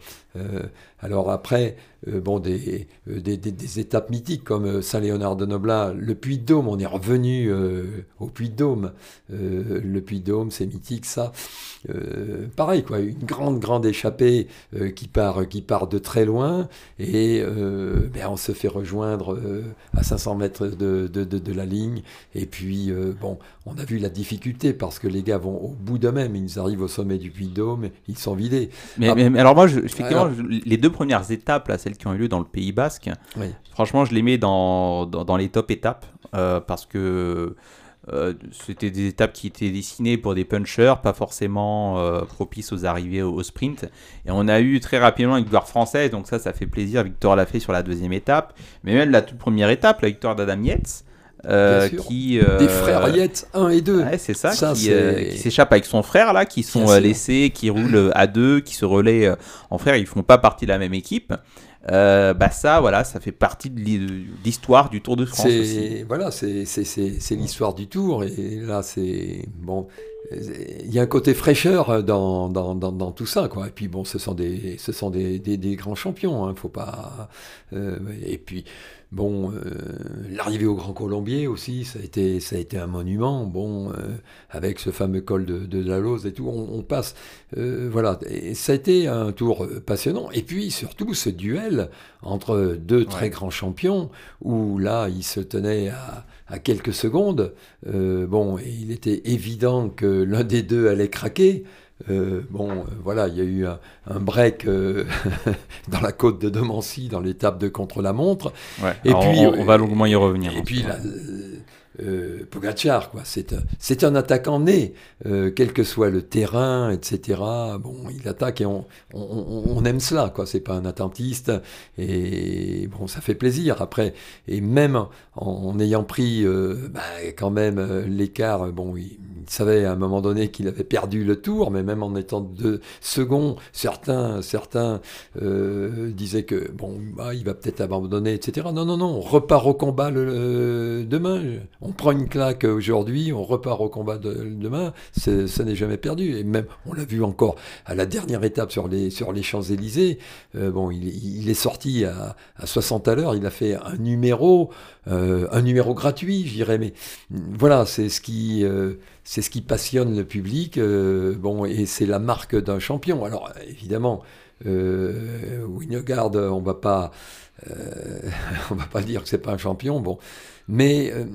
Euh, alors après, euh, bon, des, des, des, étapes mythiques comme Saint-Léonard de Noblat, le Puy-de-Dôme, on est revenu au Puy-de-Dôme. le Puy-de-Dôme, c'est mythique, ça. pareil, quoi, une grande, grande échappée qui, part, qui part de très loin, et ben, on se fait rejoindre à 500 mètres de, de, de, la ligne, et puis, bon, on a vu la difficulté, parce que les gars vont au bout d'eux-mêmes, ils arrivent au sommet du Puy-de-Dôme, ils sont vidés. Mais, mais alors moi, je, les deux premières étapes, là, celles qui ont eu lieu dans le Pays Basque, franchement, je les mets dans, dans, les top étapes euh, parce que euh, c'était des étapes qui étaient dessinées pour des punchers, pas forcément euh, propices aux arrivées au, sprint. Et on a eu très rapidement une victoire française, donc ça, ça fait plaisir. Victoire l'a fait sur la deuxième étape, mais même la toute première étape, la victoire d'Adam Yates. Euh, qui euh, des frères Yates 1 et 2 ouais, c'est ça, qui, euh, s'échappe avec son frère là qui sont laissés qui roulent à deux qui se relaient en frère. Ils font pas partie de la même équipe. Bah ça voilà ça fait partie de l'histoire du Tour de France aussi. voilà c'est l'histoire du Tour. Et là c'est bon il y a un côté fraîcheur dans, dans, dans, tout ça quoi et puis bon ce sont des ce sont des, des, grands champions hein, faut pas et puis Bon, euh, l'arrivée au Grand Colombier aussi, ça a été, ça a été un monument. Bon, euh, avec ce fameux col de, de la Lose et tout, on, passe. Euh, voilà, et ça a été un tour passionnant. Et puis surtout ce duel entre deux très grands champions, où là, ils se tenaient à, à quelques secondes. bon, et il était évident que l'un des deux allait craquer. Euh, bon, euh, voilà, il y a eu un, un break euh, *laughs* dans la côte de Demancy, dans l'étape de contre-la-montre. Ouais, et puis, on, on va longuement y revenir. Et puis, là, euh, Pogacar, quoi. C'est un, c'est un attaquant né, euh, quel que soit le terrain, etc. Bon, il attaque et on, on, on aime cela, quoi. C'est pas un attentiste et bon, ça fait plaisir. Après, et même en, ayant pris euh, bah, quand même euh, l'écart, bon, il, savait à un moment donné qu'il avait perdu le tour, mais même en étant deux secondes, certains, certains disaient que bon, bah, il va peut-être abandonner, etc. Non, non, non, on repart au combat le, demain. Prend une claque aujourd'hui, on repart au combat de, demain, ça n'est jamais perdu. Et même, on l'a vu encore à la dernière étape sur les, sur les Champs-Élysées, euh, bon, il, est sorti à, à 60 à l'heure, il a fait un numéro, euh, un numéro gratuit, je dirais, mais voilà, c'est ce qui, euh, c'est ce qui passionne le public, bon, et c'est la marque d'un champion. Alors, évidemment, euh, on va *laughs* on va pas dire que c'est pas un champion, bon, mais euh,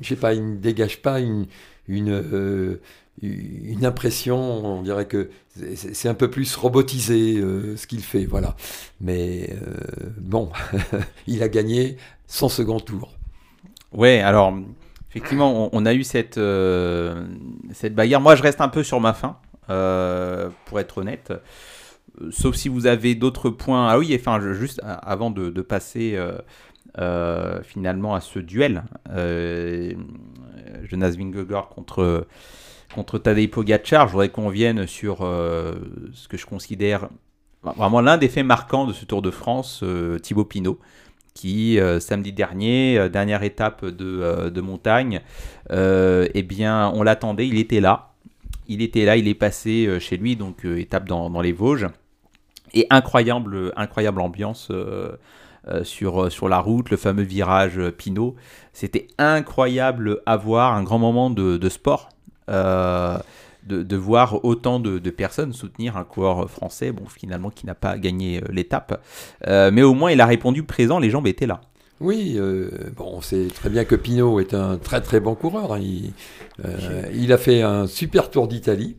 je sais pas, il ne dégage pas une, une, euh, une impression, on dirait que c'est un peu plus robotisé euh, ce qu'il fait, voilà. Mais euh, bon, *laughs* il a gagné son second tour. Ouais, alors effectivement, on, a eu cette, cette bagarre. Moi, je reste un peu sur ma faim, pour être honnête sauf si vous avez d'autres points. Ah oui, enfin, juste avant de, passer euh, finalement à ce duel, euh, Jonas Vingegaard contre, contre Tadej Pogacar, je voudrais qu'on vienne sur euh, ce que je considère vraiment l'un des faits marquants de ce Tour de France, euh, Thibaut Pinot qui samedi dernier, dernière étape de, de montagne, eh bien on l'attendait, il était là, il était là, il est passé chez lui, donc étape dans, dans les Vosges. Et incroyable, incroyable ambiance sur, sur la route, le fameux virage Pinot. C'était incroyable à voir, un grand moment de, de sport. Euh, de, de, voir autant de, de, personnes soutenir un coureur français, bon, finalement, qui n'a pas gagné l'étape. mais au moins, il a répondu présent, les jambes étaient là. Oui, euh, bon, on sait très bien que Pinot est un très très bon coureur. Hein. Il, euh, il a fait un super tour d'Italie.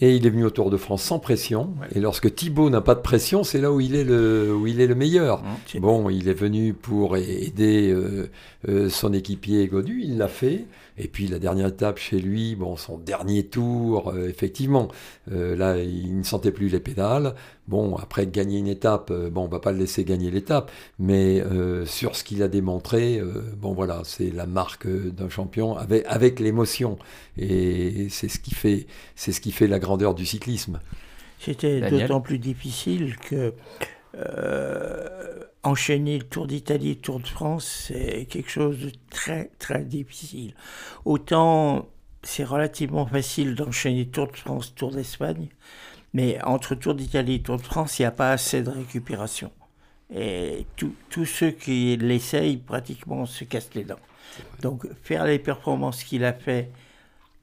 Et il est venu au Tour de France sans pression. Ouais. Et lorsque Thibaut n'a pas de pression, c'est là où il est le, où il est le meilleur. Mmh. Bon, il est venu pour aider euh, euh, son équipier Godu, il l'a fait. Et puis la dernière étape chez lui, bon, son dernier tour, euh, effectivement, euh, là, il ne sentait plus les pédales. Bon, après gagner une étape, euh, bon, on va pas le laisser gagner l'étape, mais euh, sur ce qu'il a démontré, euh, bon voilà, c'est la marque d'un champion avec, avec l'émotion. Et c'est ce qui fait, c'est ce qui fait la grandeur du cyclisme. C'était d'autant plus difficile que enchaîner le Tour d'Italie et le Tour de France, c'est quelque chose de très très difficile. Autant c'est relativement facile d'enchaîner Tour de France, Tour d'Espagne, mais entre Tour d'Italie et Tour de France, il n'y a pas assez de récupération. Et tous ceux qui l'essayent, pratiquement, se cassent les dents. Donc faire les performances qu'il a fait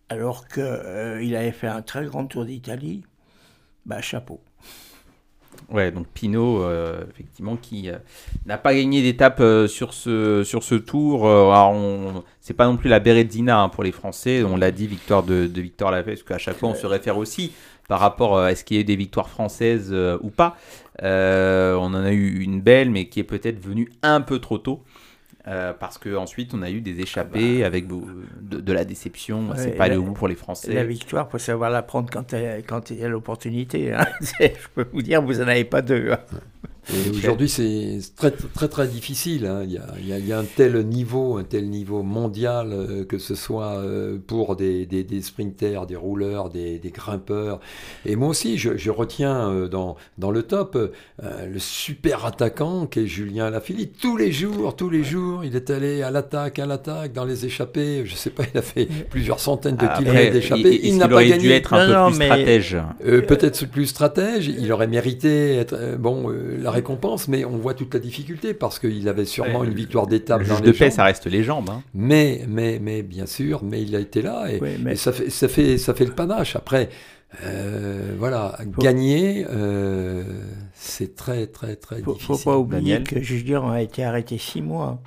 alors qu'il euh, avait fait un très grand Tour d'Italie, bah chapeau. Ouais, donc Pinot, euh, effectivement, qui euh, n'a pas gagné d'étape euh, sur, ce, sur ce tour. alors, c'est pas non plus la Berezina hein, pour les Français. On l'a dit, victoire de, de Victor Lafay, parce qu'à chaque fois, on se réfère aussi par rapport à ce qu'il y ait des victoires françaises ou pas. on en a eu une belle, mais qui est peut-être venue un peu trop tôt. Euh, parce qu'ensuite on a eu des échappées ah bah. avec de, de, la déception. Ouais, c'est pas au bout pour les Français. La victoire, faut savoir la prendre quand il y a l'opportunité. Hein. *laughs* Je peux vous dire, vous n'en avez pas deux. Hein. Et aujourd'hui, c'est très, très, très difficile. Hein. Il, y a, il, y a, il, y a, un tel niveau, un tel niveau mondial, euh, que ce soit euh, pour des, des, des, sprinters, des rouleurs, des, des, grimpeurs. Et moi aussi, je, je retiens euh, dans, dans le top euh, le super attaquant qui est Julien Lafilippe. Tous les jours, tous les jours, il est allé à l'attaque, à l'attaque, dans les échappées. Je sais pas, il a fait plusieurs centaines de kilomètres d'échappées. Il, il n'a pas gagné. dû être un non, peu plus mais... stratège. Peut-être plus stratège. Il aurait mérité être bon la récompense, mais on voit toute la difficulté parce qu'il avait sûrement ouais, une victoire d'étape. Le juge de paix, ça reste les jambes. Hein. Mais, mais, mais bien sûr, mais il a été là et, oui, mais... et ça, fait, ça, fait, ça fait le panache. Après, euh, voilà, faut... gagner, euh, c'est très, très, très faut, difficile. Faut pas oublier Daniel. que Julien a été arrêté six mois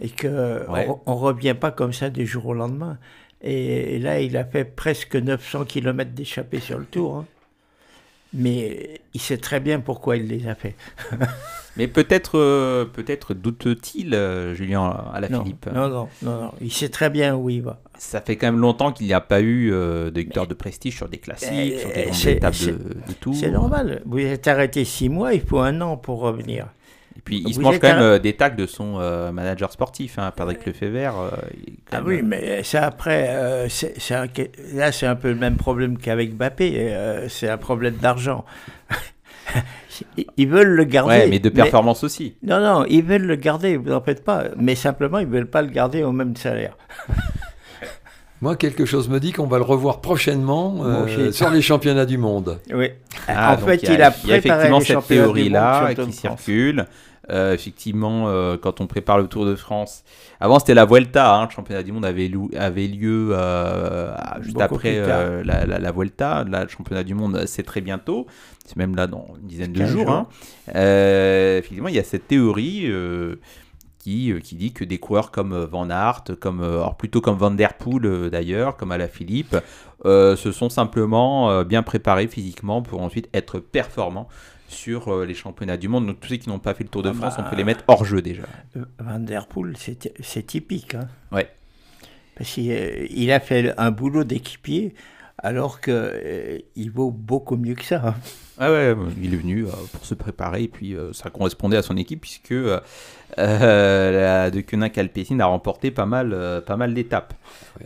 et que ouais. on, on revient pas comme ça du jour au lendemain. Et là, il a fait presque 900 km d'échappée sur le tour. hein. Mais il sait très bien pourquoi il les a fait. *laughs* Mais peut-être euh, peut-être doute-t-il, euh, Julien, à la non, Philippe non, non, non. Il sait très bien où il va. Ça fait quand même longtemps qu'il n'y a pas eu euh, de victoire de prestige sur des classiques, Eh, sur des c'est- étapes de, c'est- de tour. C'est normal. Vous êtes arrêté six mois, il faut un an pour revenir. Et puis il se mange quand même euh, des tacs de son euh, manager sportif, hein, Patrick Lefebvre. euh, est quand Ah même, oui, euh, mais ça après, euh, un- là c'est un peu le même problème qu'avec Mbappé, euh, c'est un problème d'argent. *laughs* Ils- veulent le garder. Ouais, mais de performance aussi. Non, non, ils veulent le garder, vous en faites pas. Mais simplement, ils veulent pas le garder au même salaire. *laughs* Moi, quelque chose me dit qu'on va le revoir prochainement euh, sur les championnats du monde. Oui. Ah, en fait, il a, il a il y a effectivement les cette théorie-là qui circule. Euh, effectivement, euh, quand on prépare le Tour de France, avant c'était la Vuelta, hein, le championnat du monde avait, avait lieu euh, juste Beaucoup après la, la- la Vuelta. Là, le championnat du monde, c'est très bientôt, c'est même là dans une dizaine de 15 jours. jours. hein. Effectivement, il y a cette théorie qui, qui dit que des coureurs comme Van Aert, comme, alors plutôt comme Van Der Poel d'ailleurs, comme Alaphilippe, se sont simplement bien préparés physiquement pour ensuite être performants sur euh, les championnats du monde. Donc tous ceux qui n'ont pas fait le Tour de Ah France, bah. on peut les mettre hors jeu déjà. Euh, Van Der Poel, c'est, typique. hein. Ouais. Parce qu'il euh, il a fait un boulot d'équipier, alors que euh, il vaut beaucoup mieux que ça. hein. Ah ouais, il est venu euh, pour se préparer et puis euh, ça correspondait à son équipe puisque la de Koenig Alpecin a remporté pas mal, pas mal d'étapes,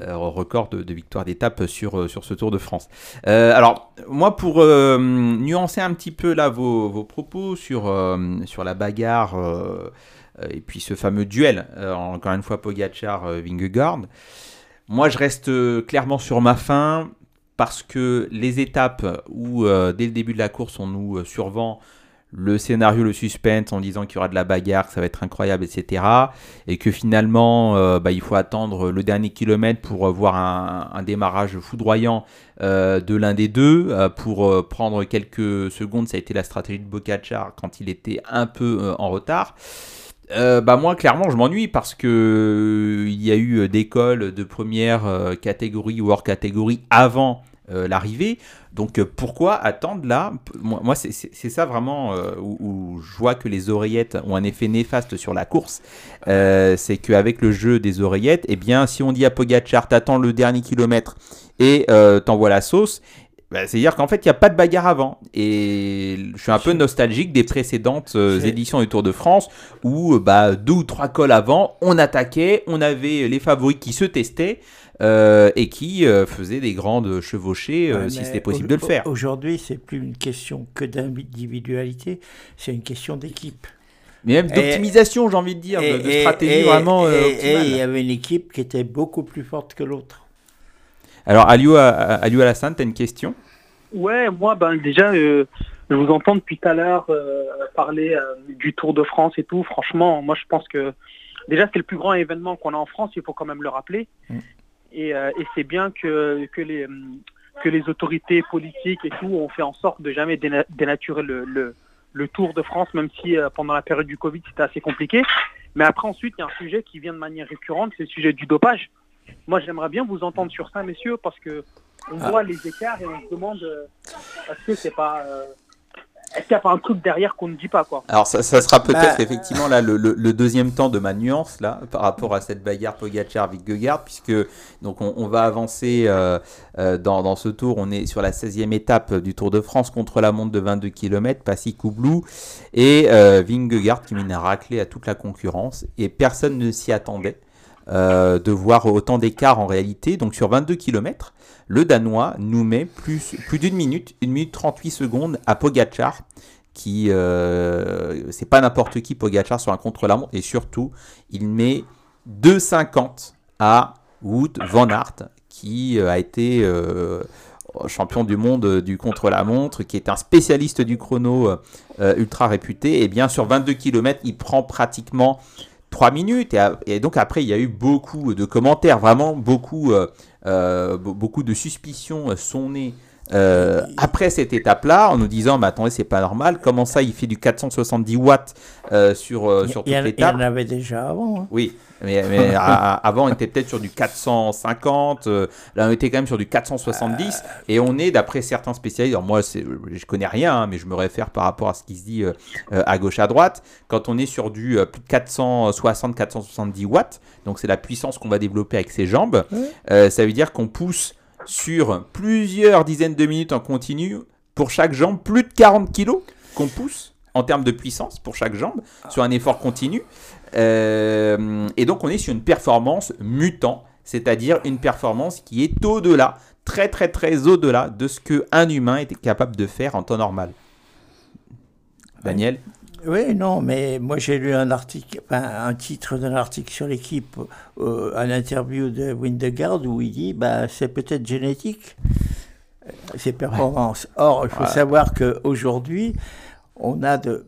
record de, de victoires d'étapes sur, sur ce Tour de France. Alors moi pour nuancer un petit peu là vos, vos propos sur, sur la bagarre et puis ce fameux duel, encore une fois Pogacar-Vingegaard, moi je reste clairement sur ma fin parce que les étapes où, euh, dès le début de la course, on nous euh, survend le scénario, le suspense en disant qu'il y aura de la bagarre, que ça va être incroyable, etc. Et que finalement, euh, bah, il faut attendre le dernier kilomètre pour voir un, démarrage foudroyant de l'un des deux. Pour prendre quelques secondes, ça a été la stratégie de Bocacar quand il était un peu en retard. Euh, bah moi clairement je m'ennuie parce que euh, il y a eu euh, des cols de première catégorie ou hors catégorie avant l'arrivée. Donc pourquoi attendre là? Moi, c'est- ça vraiment où, je vois que les oreillettes ont un effet néfaste sur la course. C'est qu'avec le jeu des oreillettes, eh bien si on dit à Pogacar t'attends le dernier kilomètre et t'envoies la sauce, bah, c'est-à-dire qu'en fait, il n'y a pas de bagarre avant. Et je suis un peu nostalgique des précédentes euh, éditions du Tour de France où euh, bah, deux ou trois cols avant, on attaquait, on avait les favoris qui se testaient euh, et qui euh, faisaient des grandes chevauchées euh, Ouais, si c'était possible de le faire. Aujourd'hui, c'est plus une question que d'individualité, c'est une question d'équipe. Mais même d'optimisation, j'ai envie de dire, de, stratégie et- vraiment et- il y avait une équipe qui était beaucoup plus forte que l'autre. Alors, Aliou Alassane, tu as une question? Ouais, moi, ben déjà, euh, je vous entends depuis tout à l'heure euh, parler euh, du Tour de France et tout. Franchement, moi, je pense que déjà, c'est le plus grand événement qu'on a en France. Il faut quand même le rappeler. Mm. Et, et c'est bien que, que, les, que les autorités politiques et tout ont fait en sorte de jamais déna- dénaturer le, le, le Tour de France, même si pendant la période du Covid, c'était assez compliqué. Mais après, ensuite, il y a un sujet qui vient de manière récurrente, c'est le sujet du dopage. Moi, j'aimerais bien vous entendre sur ça, messieurs, parce que on Ah. voit les écarts et on se demande euh, est-ce que c'est pas euh, est-ce qu'il n'y a pas un truc derrière qu'on ne dit pas quoi Alors ça, ça sera peut-être Bah, effectivement là le, le- le deuxième temps de ma nuance là par rapport à cette bagarre Pogacar Vingegaard puisque donc on, on va avancer euh, dans, dans ce tour. On est sur la 16e étape du Tour de France contre la montre de 22 km Passy Koublou et euh, Vingegaard qui mène à racler à toute la concurrence. Et personne ne s'y attendait euh, de voir autant d'écart en réalité. Donc sur 22 km le Danois nous met plus, d'une minute, une minute 38 secondes à Pogacar qui euh, c'est pas n'importe qui Pogacar sur un contre-la-montre. Et surtout il met 2,50 à Wout van Aert qui euh, a été champion du monde du contre-la-montre qui est un spécialiste du chrono ultra réputé. Et bien sur 22 km il prend pratiquement 3 minutes et, donc après il y a eu beaucoup de commentaires vraiment beaucoup euh, euh, be- beaucoup de suspicions euh, sont nées euh, après cette étape-là, en nous disant, mais attendez, c'est pas normal, comment ça, il fait du 470 watts euh, sur, euh, sur toute en- il y l'étape en avait déjà avant. hein. Oui, mais, mais *laughs* à- avant, on était peut-être sur du 450, euh, là, on était quand même sur du 470, et on est, d'après certains spécialistes, alors moi, je connais rien, hein, mais je me réfère par rapport à ce qui se dit à gauche, à droite, quand on est sur du plus de 460-470 watts, donc c'est la puissance qu'on va développer avec ses jambes, ça veut dire qu'on pousse sur plusieurs dizaines de minutes en continu, pour chaque jambe, plus de 40 kilos qu'on pousse en termes de puissance pour chaque jambe, sur un effort continu. Euh, et donc on est sur une performance mutant, c'est-à-dire une performance qui est au-delà, très très très au-delà de ce qu'un humain était capable de faire en temps normal. Daniel? Oui, non, mais moi j'ai lu un article, enfin, un titre d'un article sur l'équipe, euh, un interview de Windegaard où il dit bah, c'est peut-être génétique, ces performances. Or, il faut Ouais. savoir qu'aujourd'hui, on a de,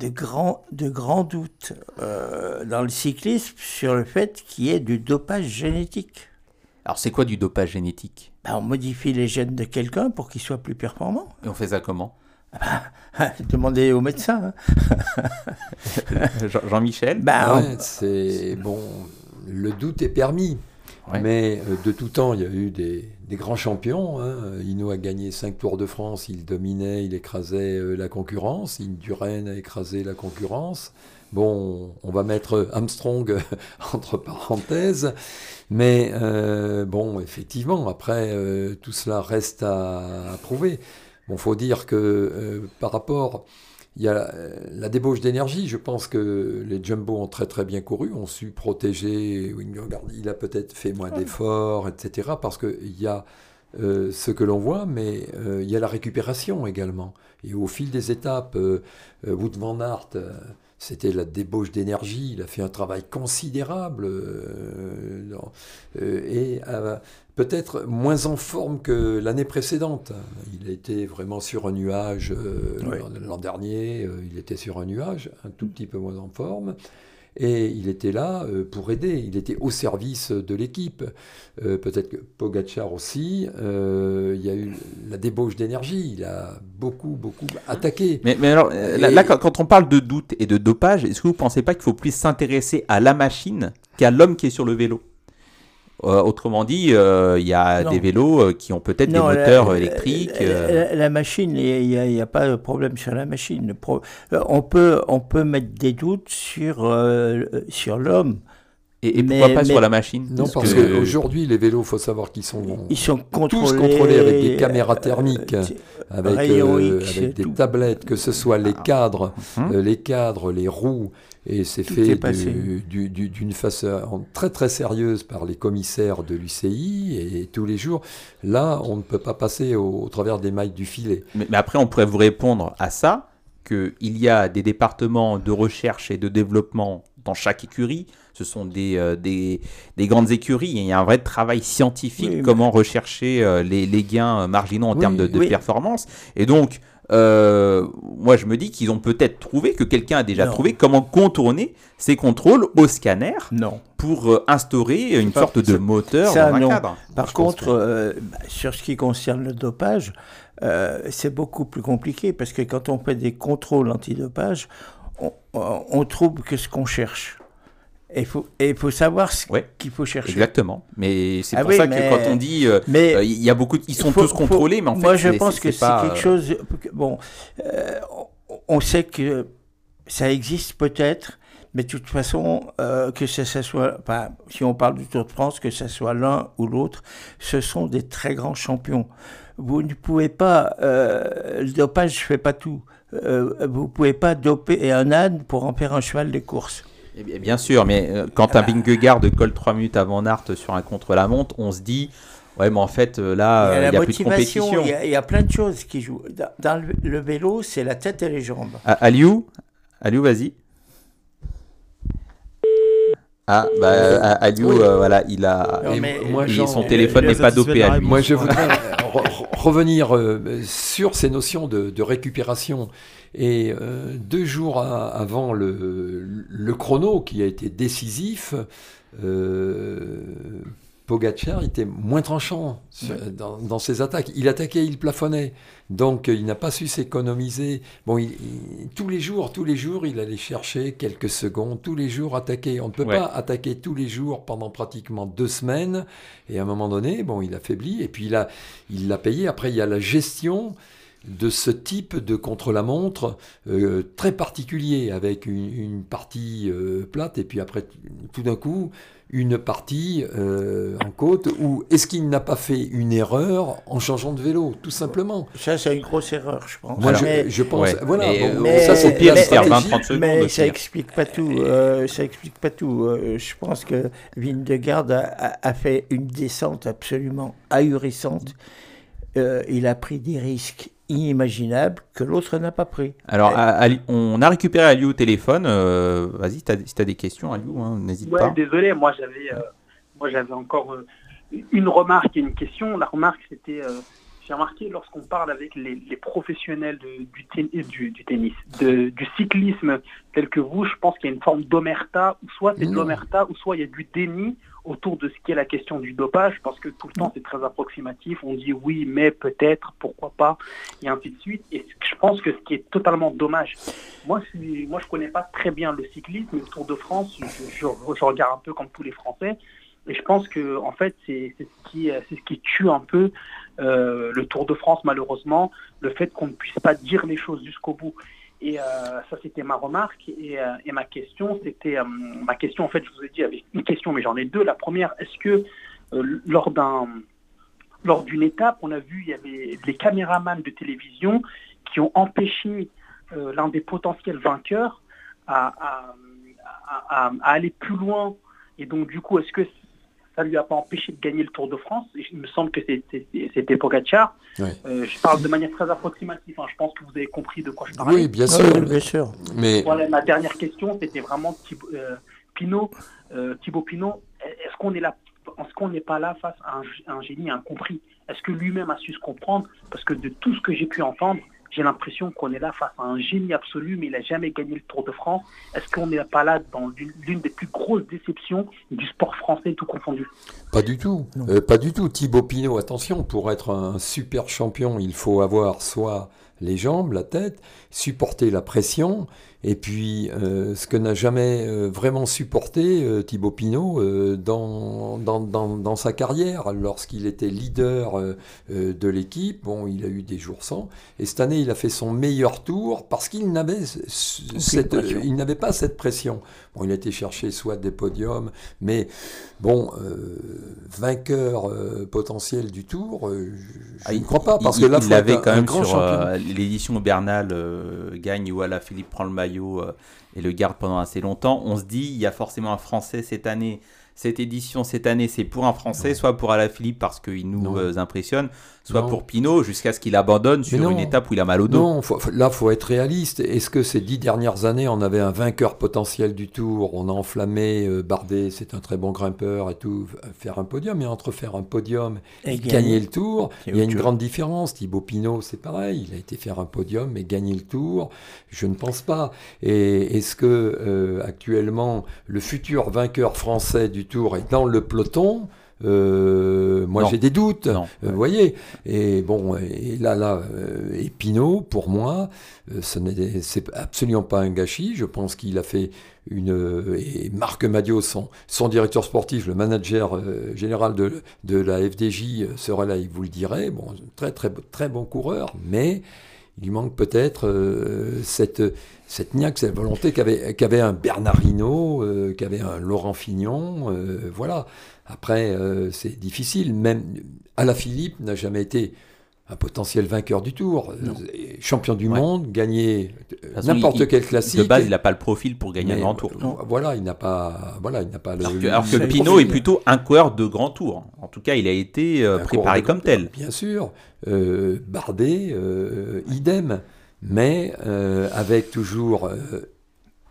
de, grands, de grands doutes euh, dans le cyclisme sur le fait qu'il y ait du dopage génétique. Alors c'est quoi du dopage génétique? Bah, on modifie les gènes de quelqu'un pour qu'il soit plus performant. Et on fait ça comment? Demandez au médecin. hein. *laughs* Jean- Jean-Michel Bah, Ouais, c'est bon. Le doute est permis. Ouais. Mais euh, de tout temps, il y a eu des, des grands champions. hein. Hinault a gagné 5 Tours de France, il dominait, il écrasait euh, la concurrence. Indurain a écrasé la concurrence. Bon, on va mettre Armstrong *laughs* entre parenthèses. Mais euh, bon, effectivement, après, euh, tout cela reste à, à prouver. Bon, faut dire que euh, par rapport il y a la débauche d'énergie. Je pense que les Jumbo ont très très bien couru, ont su protéger. Il a peut-être fait moins d'efforts, etc. Parce qu'il y a euh, ce que l'on voit, mais euh, il y a la récupération également. Et au fil des étapes, Wout van Aert, c'était la débauche d'énergie. Il a fait un travail considérable euh, euh, et euh, peut-être moins en forme que l'année précédente. Il été vraiment sur un nuage euh, Oui. l'an- dernier. euh, il était sur un nuage, un tout petit peu moins en forme. Et il était là euh, pour aider, il était au service de l'équipe. Peut-être que Pogachar aussi, il y a eu la débauche d'énergie, il a beaucoup, beaucoup attaqué. Mais, mais alors, là, quand on parle de doute et de dopage, est-ce que vous ne pensez pas qu'il faut plus s'intéresser à la machine qu'à l'homme qui est sur le vélo? Euh, Autrement dit, euh, il y a Non. des vélos euh, qui ont peut-être des moteurs la- électriques. La, euh, la- la machine, il n'y a, pas de problème sur la machine. Pro- on, peut, on peut mettre des doutes sur, euh, euh, l'homme. et, et pourquoi mais- pas mais- sur la machine? Non, parce que- qu'aujourd'hui, les vélos, il faut savoir qu'ils sont Ils sont tous contrôlés. avec des caméras thermiques, euh, avec, rayons euh, X, avec des tout. tablettes, que ce soit les cadres, Mhm. euh, les cadres, les roues, et c'est Tout fait est passé. du- du- du- d'une façon très très sérieuse par les commissaires de l'UCI, et tous les jours, là, on ne peut pas passer au, au travers des mailles du filet. Mais, mais après, on pourrait vous répondre à ça qu'il y a des départements de recherche et de développement dans chaque écurie. Ce sont des, euh, des, des grandes écuries et il y a un vrai travail scientifique, Oui, mais- comment rechercher euh, les, les gains marginaux en Oui, termes de, de oui. performance. Et donc, euh, moi je me dis qu'ils ont peut-être trouvé, que quelqu'un a déjà Non. trouvé comment contourner ces contrôles au scanner Non. pour euh, instaurer une pas- sorte de moteur ça, dans un non. cadre. Par Je contre, euh, bah, sur ce qui concerne le dopage, euh, c'est beaucoup plus compliqué parce que quand on fait des contrôles antidopage, on, on, on trouve que ce qu'on cherche. Et il faut, et il faut savoir ce Ouais. qu'il faut chercher. Exactement. Mais c'est Ah pour oui, ça mais- que quand on dit euh, Mais euh, il y a beaucoup, de- ils sont faut- tous faut- contrôlés, mais en fait, moi je pense que c'est quelque euh, chose. Bon, euh, on, sait que ça existe peut-être, mais de toute façon, euh, que ça, ça soit, enfin, si on parle du Tour de France, que ce soit l'un ou l'autre, ce sont des très grands champions. Vous ne pouvez pas, le dopage ne fait pas tout. Vous ne pouvez pas doper un âne pour en faire un cheval des courses. Eh bien, sûr, mais euh, quand un Vingegaard colle 3 minutes avant Nart sur un contre-la-montre, on se dit, ouais, mais en fait, euh, là, il y a euh, il n'y a plus de compétition. il y, a, il y a plein de choses qui jouent. Dans, le, le vélo, c'est la tête et les jambes. Ah, Aliou? Aliou, vas-y. Ah, bah, euh, Aliou, Oui. euh, voilà, il a. Non, mais- moi, il- son téléphone n'est pas dopé à lui. *laughs* Moi, je voudrais re- re- revenir euh, sur ces notions de, de récupération. Et euh, deux jours avant le, le chrono qui a été décisif, euh, Pogacar était moins tranchant sur- dans, dans ses attaques. Il attaquait, il plafonnait. Donc, euh, il n'a pas su s'économiser. Bon, il- il- tous les jours, tous les jours, il allait chercher quelques secondes. Tous les jours, attaquer. On ne peut Ouais. pas attaquer tous les jours pendant pratiquement deux semaines. Et à un moment donné, bon, il affaiblit. Et puis, il a, il l'a payé. Après, il y a la gestion de ce type de contre-la-montre euh, très particulier, avec une, une partie euh, plate et puis après, tout d'un coup, une partie euh, en côte, où est-ce qu'il n'a pas fait une erreur en changeant de vélo, tout simplement Ça, c'est une grosse erreur, je pense. Moi, je- Mais- je pense- Ouais. voilà, Mais, bon, ça, c'est pire, perd stratégie. 20-30 secondes. Mais au ça explique pas tout. euh, ça explique pas tout. Euh, je pense que Vindegarde a, a- a fait une descente absolument ahurissante. Euh, il a pris des risques inimaginables que l'autre n'a pas pris. Alors, Euh, à- on a récupéré Aliou au téléphone. euh, Vas-y, t'as- si tu as des questions, Aliou, hein, n'hésite Ouais, pas. désolé, moi j'avais euh, moi j'avais encore euh, une remarque et une question. La remarque c'était euh, j'ai remarqué lorsqu'on parle avec les, les professionnels de- du, ten- du, du tennis, de- du cyclisme tel que vous, je pense qu'il y a une forme d'omerta, ou soit c'est de l'omerta, ou soit il y a du déni autour de ce qui est la question du dopage, parce que tout le temps c'est très approximatif, on dit oui, mais peut-être, pourquoi pas, et ainsi de suite. Et je pense que ce qui est totalement dommage, moi je suis, moi je connais pas très bien le cyclisme, le Tour de France, je, je- je regarde un peu comme tous les Français, et je pense que en fait c'est c'est ce qui c'est ce qui tue un peu euh, le Tour de France malheureusement, le fait qu'on ne puisse pas dire les choses jusqu'au bout. Et euh, ça c'était ma remarque et, euh, ma question c'était euh, ma question en fait je vous ai dit avec une question mais j'en ai deux. La première est-ce que lors d'un lors d'une étape on a vu il y avait des caméramans de télévision qui ont empêché l'un des potentiels vainqueurs à- à aller plus loin? Et donc, du coup, est-ce que ça lui a pas empêché de gagner le Tour de France Il me semble que c'était Pogacar. Ouais. Euh, je parle de manière très approximative. hein. Je pense que vous avez compris de quoi je parlais. Oui, bien sûr. oui, bien sûr. Mais Voilà, ma dernière question, c'était vraiment Thibaut, euh, Pinot, euh, Thibaut Pinot. Est-ce qu'on est là est-ce qu'on n'est pas là face à un, un génie incompris? Est-ce que lui-même a su se comprendre? Parce que de tout ce que j'ai pu entendre, j'ai l'impression qu'on est là face à un génie absolu, mais il n'a jamais gagné le Tour de France. Est-ce qu'on n'est pas là dans l'une des plus grosses déceptions du sport français tout confondu? Pas du tout, Euh, pas du tout. Thibaut Pinot, attention, pour être un super champion, il faut avoir soit les jambes, la tête, supporter la pression, et puis euh, ce que n'a jamais euh, vraiment supporté euh, Thibaut Pinot euh, dans, dans, dans, dans sa carrière, lorsqu'il était leader de l'équipe, bon, il a eu des jours sans, et cette année il a fait son meilleur tour parce qu'il n'avait cette, il pas cette pression. Bon, il a été chercher soit des podiums, mais bon, vainqueur potentiel du tour, je, je Ah, ne crois pas, parce il- que là, il l'avait un- quand un même grand sur l'édition Bernal gagne où la Philippe prend le maillot euh, et le garde pendant assez longtemps. On se dit il y a forcément un Français cette année. Cette édition cette année, c'est pour un Français, soit pour Alaphilippe parce qu'il nous euh, impressionne, soit Non. pour Pinot jusqu'à ce qu'il abandonne sur une étape où il a mal au dos. Non, faut- là, faut être réaliste. Est-ce que ces dix dernières années, on avait un vainqueur potentiel du Tour On a enflammé euh, Bardet, c'est un très bon grimpeur et tout, f- faire un podium. Mais entre faire un podium et, Et gagner, gagner, le Tour, il y a une chose. grande différence. Thibaut Pinot, c'est pareil. Il a été faire un podium et gagner le Tour. Je ne pense pas. Et est-ce que euh, actuellement, le futur vainqueur français du Tour est dans le peloton Euh, moi j'ai des doutes, Non. Euh, vous voyez. Et bon, et là, là, euh, et Pinot, pour moi, ce n'est c'est absolument pas un gâchis. Je pense qu'il a fait une. Et Marc Madio, son, son directeur sportif, le manager général de, de la FDJ, serait là, il vous le dirait. Bon, très, très, très bon coureur, mais il manque peut-être euh, cette, cette niaque, cette volonté qu'avait un Bernard Hinault, euh, qu'avait un Laurent Fignon. euh, voilà. Après, c'est difficile. Même Alaphilippe n'a jamais été un potentiel vainqueur du Tour. Non. Euh, Champion du Ouais. monde, façon, n'importe quel classique. De base, il n'a pas le profil pour gagner un grand tour. euh, Voilà, il n'a pas, voilà, il n'a pas le. Alors que, alors que le Pinot profil. est plutôt un coureur de grand tour. En tout cas, il a été euh, Un préparé comme tel. Bien sûr. Euh, Bardet, euh, idem. Mais euh, avec toujours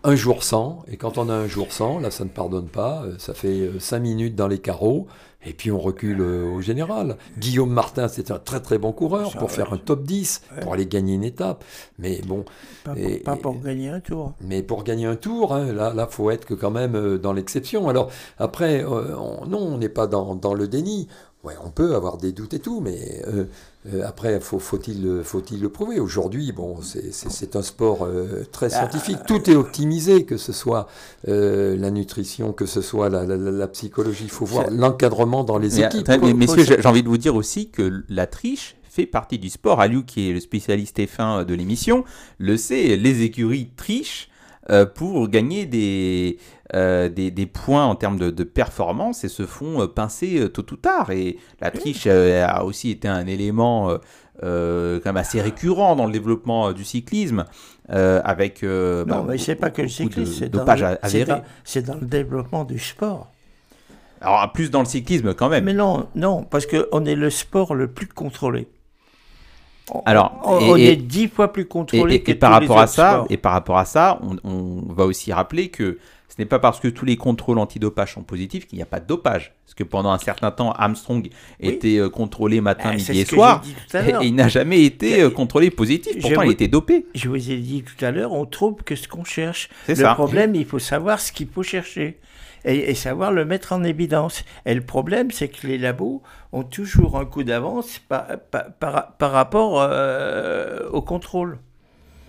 un jour sans, et quand on a un jour sans, là ça ne pardonne pas, ça fait 5 minutes dans les carreaux, et puis on recule euh, au général. Guillaume Martin, c'est un très très bon coureur Ça, pour ouais. faire un top 10, pour aller gagner une étape. Mais bon. Pas pour, et- pas pour et- gagner un tour. mais pour gagner un tour, hein, là, là, faut être que quand même euh, dans l'exception. Alors après, euh, on- non, on n'est pas dans, dans le déni. Ouais, on peut avoir des doutes et tout, mais euh, après, faut, faut-il, le- faut-il le prouver Aujourd'hui, bon, c'est, c'est- c'est un sport euh, très Ah, scientifique. Tout est optimisé, que ce soit euh, la nutrition, que ce soit la, la- psychologie. Il faut voir l'encadrement dans les équipes. mais messieurs, j'ai envie de vous dire aussi que la triche fait partie du sport. Aliou, qui est le spécialiste F1 de l'émission, le sait, les écuries trichent euh, pour gagner des, euh, des, des points en termes de, de performance et se font euh, pincer tôt ou tard. Et la triche a aussi été un élément quand même assez récurrent dans le développement du cyclisme, avec Non, bah, mais c'est pas que le cyclisme, c'est dans, dans- dans le développement du sport. Alors plus dans le cyclisme quand même. Mais non, non, parce qu'on est le sport le plus contrôlé. On- Alors, on, et- est dix fois plus contrôlé et- que par tous les rapport à ça, sports. et par rapport à ça, on, on va aussi rappeler que ce n'est pas parce que tous les contrôles antidopage sont positifs qu'il n'y a pas de dopage. Parce que pendant un certain temps, Armstrong était euh, contrôlé matin, Ah, c'est midi et soir, et, il n'a jamais été euh, contrôlé positif. Pourtant, il était dopé. Je vous ai dit tout à l'heure, on trouve que ce qu'on cherche. C'est le ça. problème, il faut savoir ce qu'il faut chercher et, et savoir le mettre en évidence. Et le problème, c'est que les labos ont toujours un coup d'avance par, par, par- par rapport euh, au contrôle.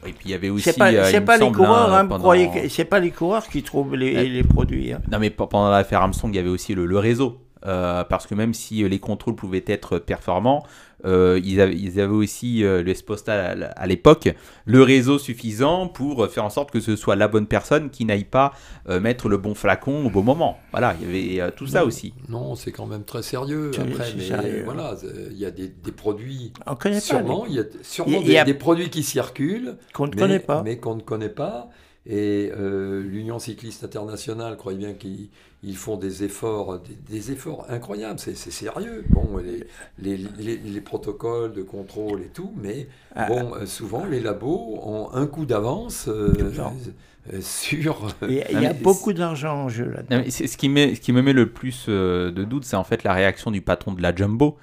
Et puis il y avait aussi. C'est pas, euh, pas les coureurs, hein, hein, pendant- c'est pas les coureurs qui trouvent les, les produits. hein. Non, mais pe- pendant l'affaire Armstrong, il y avait aussi le, le réseau. Euh, parce que même si euh, les contrôles pouvaient être performants, euh, ils, avaient, ils avaient aussi, euh, le postal à, à l'époque, le réseau suffisant pour faire en sorte que ce soit la bonne personne qui n'aille pas euh, mettre le bon flacon au bon moment. Voilà, il y avait euh, tout ça aussi. Non, c'est quand même très sérieux. Après, mais sérieux. voilà, il y a des, des produits. On connaît pas. Sûrement, les- il y a sûrement Il y a- des, il y a- des produits qui circulent, Qu'on ne mais, connaît pas. mais qu'on ne connaît pas. Et euh, l'Union cycliste internationale, croyez bien qu'ils ils font des efforts, des, des efforts incroyables. C'est sérieux. Bon, les, les, les- les protocoles de contrôle et tout, mais Ah. bon, euh, souvent les labos ont un coup d'avance euh, euh, sur. Il y a, il Non, y a mais beaucoup d'argent en jeu c'est- ce, qui met, ce qui me met le plus de doute, c'est en fait la réaction du patron de la Jumbo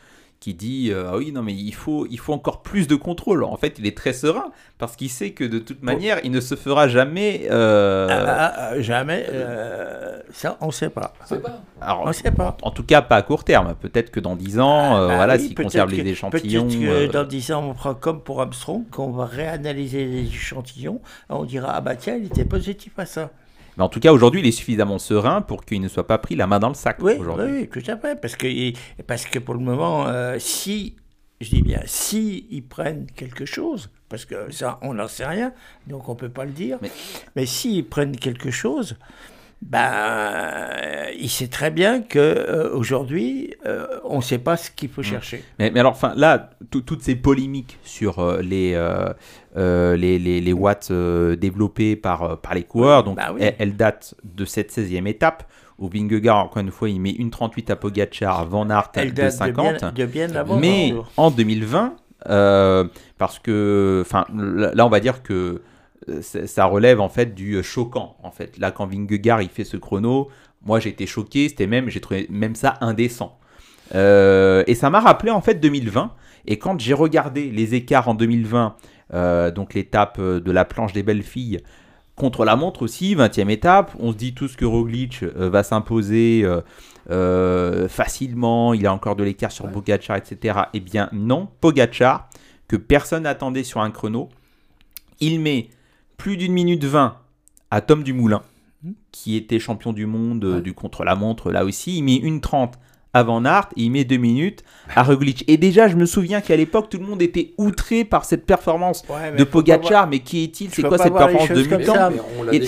qui dit euh, ah oui non mais il faut il faut encore plus de contrôle. En fait, il est très serein parce qu'il sait que de toute manière, il ne se fera jamais. euh, Ah, ah, ah, jamais. euh, ça, on ne sait pas. C'est pas. alors, On ne sait pas. en tout cas, pas à court terme. Peut-être que dans 10 ans, euh, Bah voilà, oui, s'il conserve que- les échantillons. Peut-être que euh, dans 10 ans, on fera comme pour Armstrong, qu'on va réanalyser les échantillons. On dira Ah bah tiens, il était positif à ça. Mais en tout cas, aujourd'hui, il est suffisamment serein pour qu'il ne soit pas pris la main dans le sac. Oui, aujourd'hui. oui, tout à fait. Parce que, parce que pour le moment, euh, si, je dis bien, si ils prennent quelque chose, parce que ça, on n'en sait rien, donc on ne peut pas le dire, Mais- mais, s'ils prennent quelque chose, ben, euh, il sait très bien qu'aujourd'hui, on ne sait pas ce qu'il faut Mm. chercher. Mais, mais alors, enfin, là, tout- toutes ces polémiques sur euh, les, euh, euh, les, les, les watts euh, développés par, euh, par les coureurs, donc bah oui. elles, elles datent de cette 16e étape, où Vingegaard, encore une fois, il met une 38 à Pogacar, Van Aert Elle de date 50. de bien, de bien avant. mais en 2020, euh, parce que, enfin, là, on va dire que euh, ça relève en fait du euh, choquant. En fait, là, quand Vingegaard il fait ce chrono, moi j'ai été choqué. C'était même, j'ai trouvé même ça indécent. Euh, et ça m'a rappelé en fait 2020. Et quand j'ai regardé les écarts en 2020, euh, donc l'étape de la planche des belles filles contre la montre aussi, 20e étape, on se dit tous que Roglic euh, va s'imposer facilement, il a encore de l'écart sur Pogacar, etc. Eh bien non, Pogacar, que personne n'attendait sur un chrono, il met plus d'une minute 20 à Tom Dumoulin, qui était champion du monde euh, du contre-la-montre là aussi, il met une 30 à Van Aert et il met deux minutes à Roglic. Et déjà, je me souviens qu'à l'époque, tout le monde était outré par cette performance Ouais, de Pogacar. voir- Mais qui est-il? C'est quoi cette performance de mutant et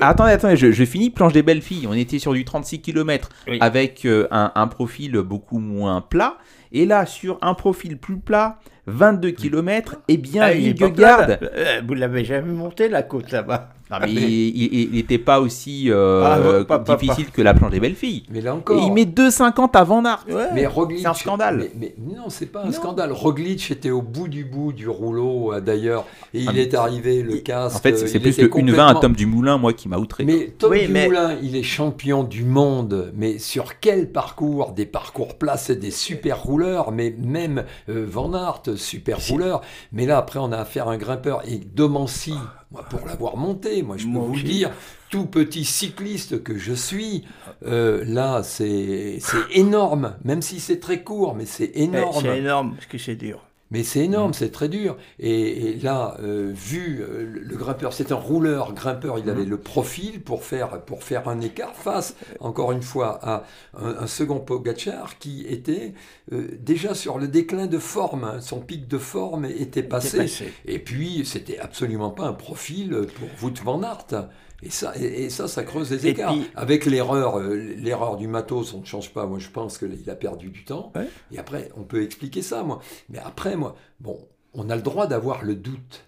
attendez, attendez, je, je finis planche des belles filles. On était sur du 36 km Oui. avec euh, un, un profil beaucoup moins plat. Et là, sur un profil plus plat, 22 km, eh bien, Ah, Vingegaard. Euh, Vous l'avez jamais monté la côte là-bas. Non, mais il n'était pas aussi euh, Ah, pas- pas- difficile que la planche des belles filles. Mais là Et encore. il met 2,50 à Van Aert. Mais Roglic, C'est un scandale. Mais, mais non, c'est pas un scandale. Roglic était au bout du bout du rouleau euh, d'ailleurs, et il Ah, mais- est arrivé le casque. En fait, c'est- il plus était le 1,20 à Tom Dumoulin, moi, qui m'a outré. Mais Tom Oui, mais- Dumoulin, il est champion du monde, mais sur quel parcours? Des parcours plats, c'est des super rouleurs, mais même euh, Van Aert, super rouleur. Mais là, après, on a affaire à un grimpeur. Et Domancy, moi, pour l'avoir monté, moi, je peux Moi vous le dire, tout petit cycliste que je suis, euh, là, c'est c'est énorme, même si c'est très court, mais c'est Eh, énorme. C'est énorme parce que c'est dur. Mais c'est énorme, c'est très dur. Et, et là, euh, vu euh, le, grimpeur, c'est un rouleur, grimpeur, il avait le profil pour faire, pour faire un écart face, encore une fois, à un, un second Pogacar qui était euh, déjà sur le déclin de forme. hein. Son pic de forme était passé. passé. Et puis, c'était absolument pas un profil pour Wout van Aert. Et ça, et, ça, ça creuse les écarts. puis- Avec l'erreur, euh, l'erreur du matos, on ne change pas. Moi, je pense qu'il a perdu du temps. Ouais. Et après, on peut expliquer ça, moi. Mais après, moi, bon, on a le droit d'avoir le doute